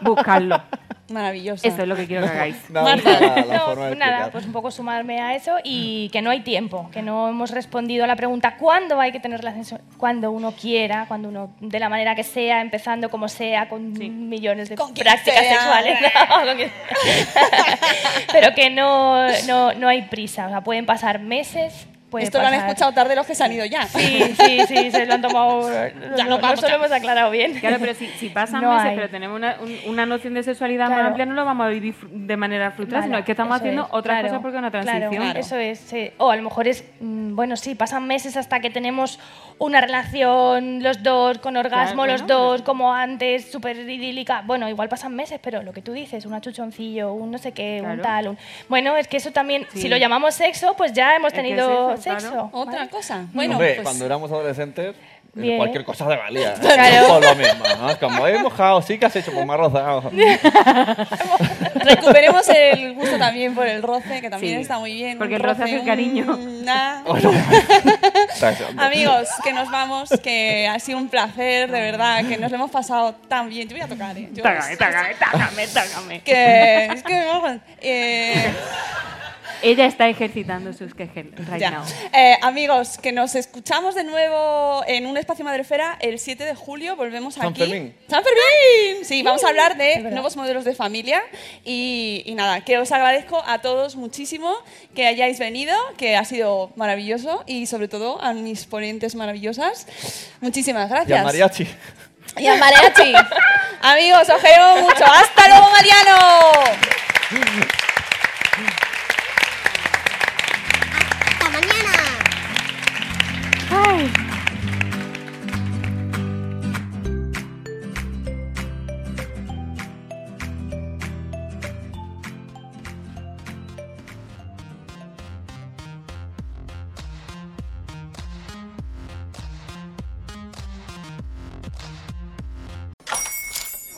buscarlo. maravillosa. Eso es lo que quiero que hagáis. No, Marta, la- la no, forma de nada, explicar. pues un poco sumarme a eso y que no hay tiempo, que no hemos respondido a la pregunta ¿cuándo hay que tener relaciones? Cuando uno quiera, cuando uno, de la manera que sea, empezando como sea, con millones de Con prácticas sea. sexuales. No, con quien- Pero que no, no, no hay prisa, o sea, pueden pasar meses, puede Esto lo han escuchado tarde los que se han ido ya. Sí, sí, sí, se lo han tomado. Ya no, vamos, no se lo hemos aclarado bien. Claro, pero si, si pasan No meses, hay. pero tenemos una, un- una noción de sexualidad Claro. más amplia, no lo vamos a vivir de manera fructuosa, Vale, sino es que estamos haciendo es, otras claro, cosas porque es una claro, transición. eso es. sí. O a lo mejor es, mm, bueno, sí, pasan meses hasta que tenemos una relación los dos, con orgasmo Claro, los bueno, dos, como antes, súper idílica. Bueno, igual pasan meses, pero lo que tú dices, un achuchoncillo, un no sé qué, un Claro. tal. un- Bueno, es que eso también, Sí. si lo llamamos sexo, pues ya hemos Es que es tenido claro. sexo. Otra ¿vale? cosa. Bueno, Hombre, pues cuando éramos adolescentes, eh, Bien. cualquier cosa de valía. Claro. Todo lo mismo, ¿no? Como he mojado, sí que has hecho, pues me has rozado. recuperemos el gusto también por el roce, que también Sí, está muy bien. porque el roce hace un- cariño. na. Exacto. Amigos, que nos vamos, que ha sido un placer, de verdad, que nos lo hemos pasado tan bien. Te voy a tocar, ¿eh? Yo- Tágame, tágame, tágame, tágame. Que, es que, vamos, eh, Ella está ejercitando sus quejes right ya. now. Eh, amigos, que nos escuchamos de nuevo en un espacio Madrefera el 7 de julio. Volvemos San aquí. Fermín. ¡San Fermín! Sí, vamos a hablar de nuevos modelos de familia. Y, y nada, que os agradezco a todos muchísimo que hayáis venido, que ha sido maravilloso. Y sobre todo a mis ponentes maravillosas. Muchísimas Y gracias. a mariachi. Y a Mariachi. Amigos, os quiero mucho. ¡Hasta luego, Mariano!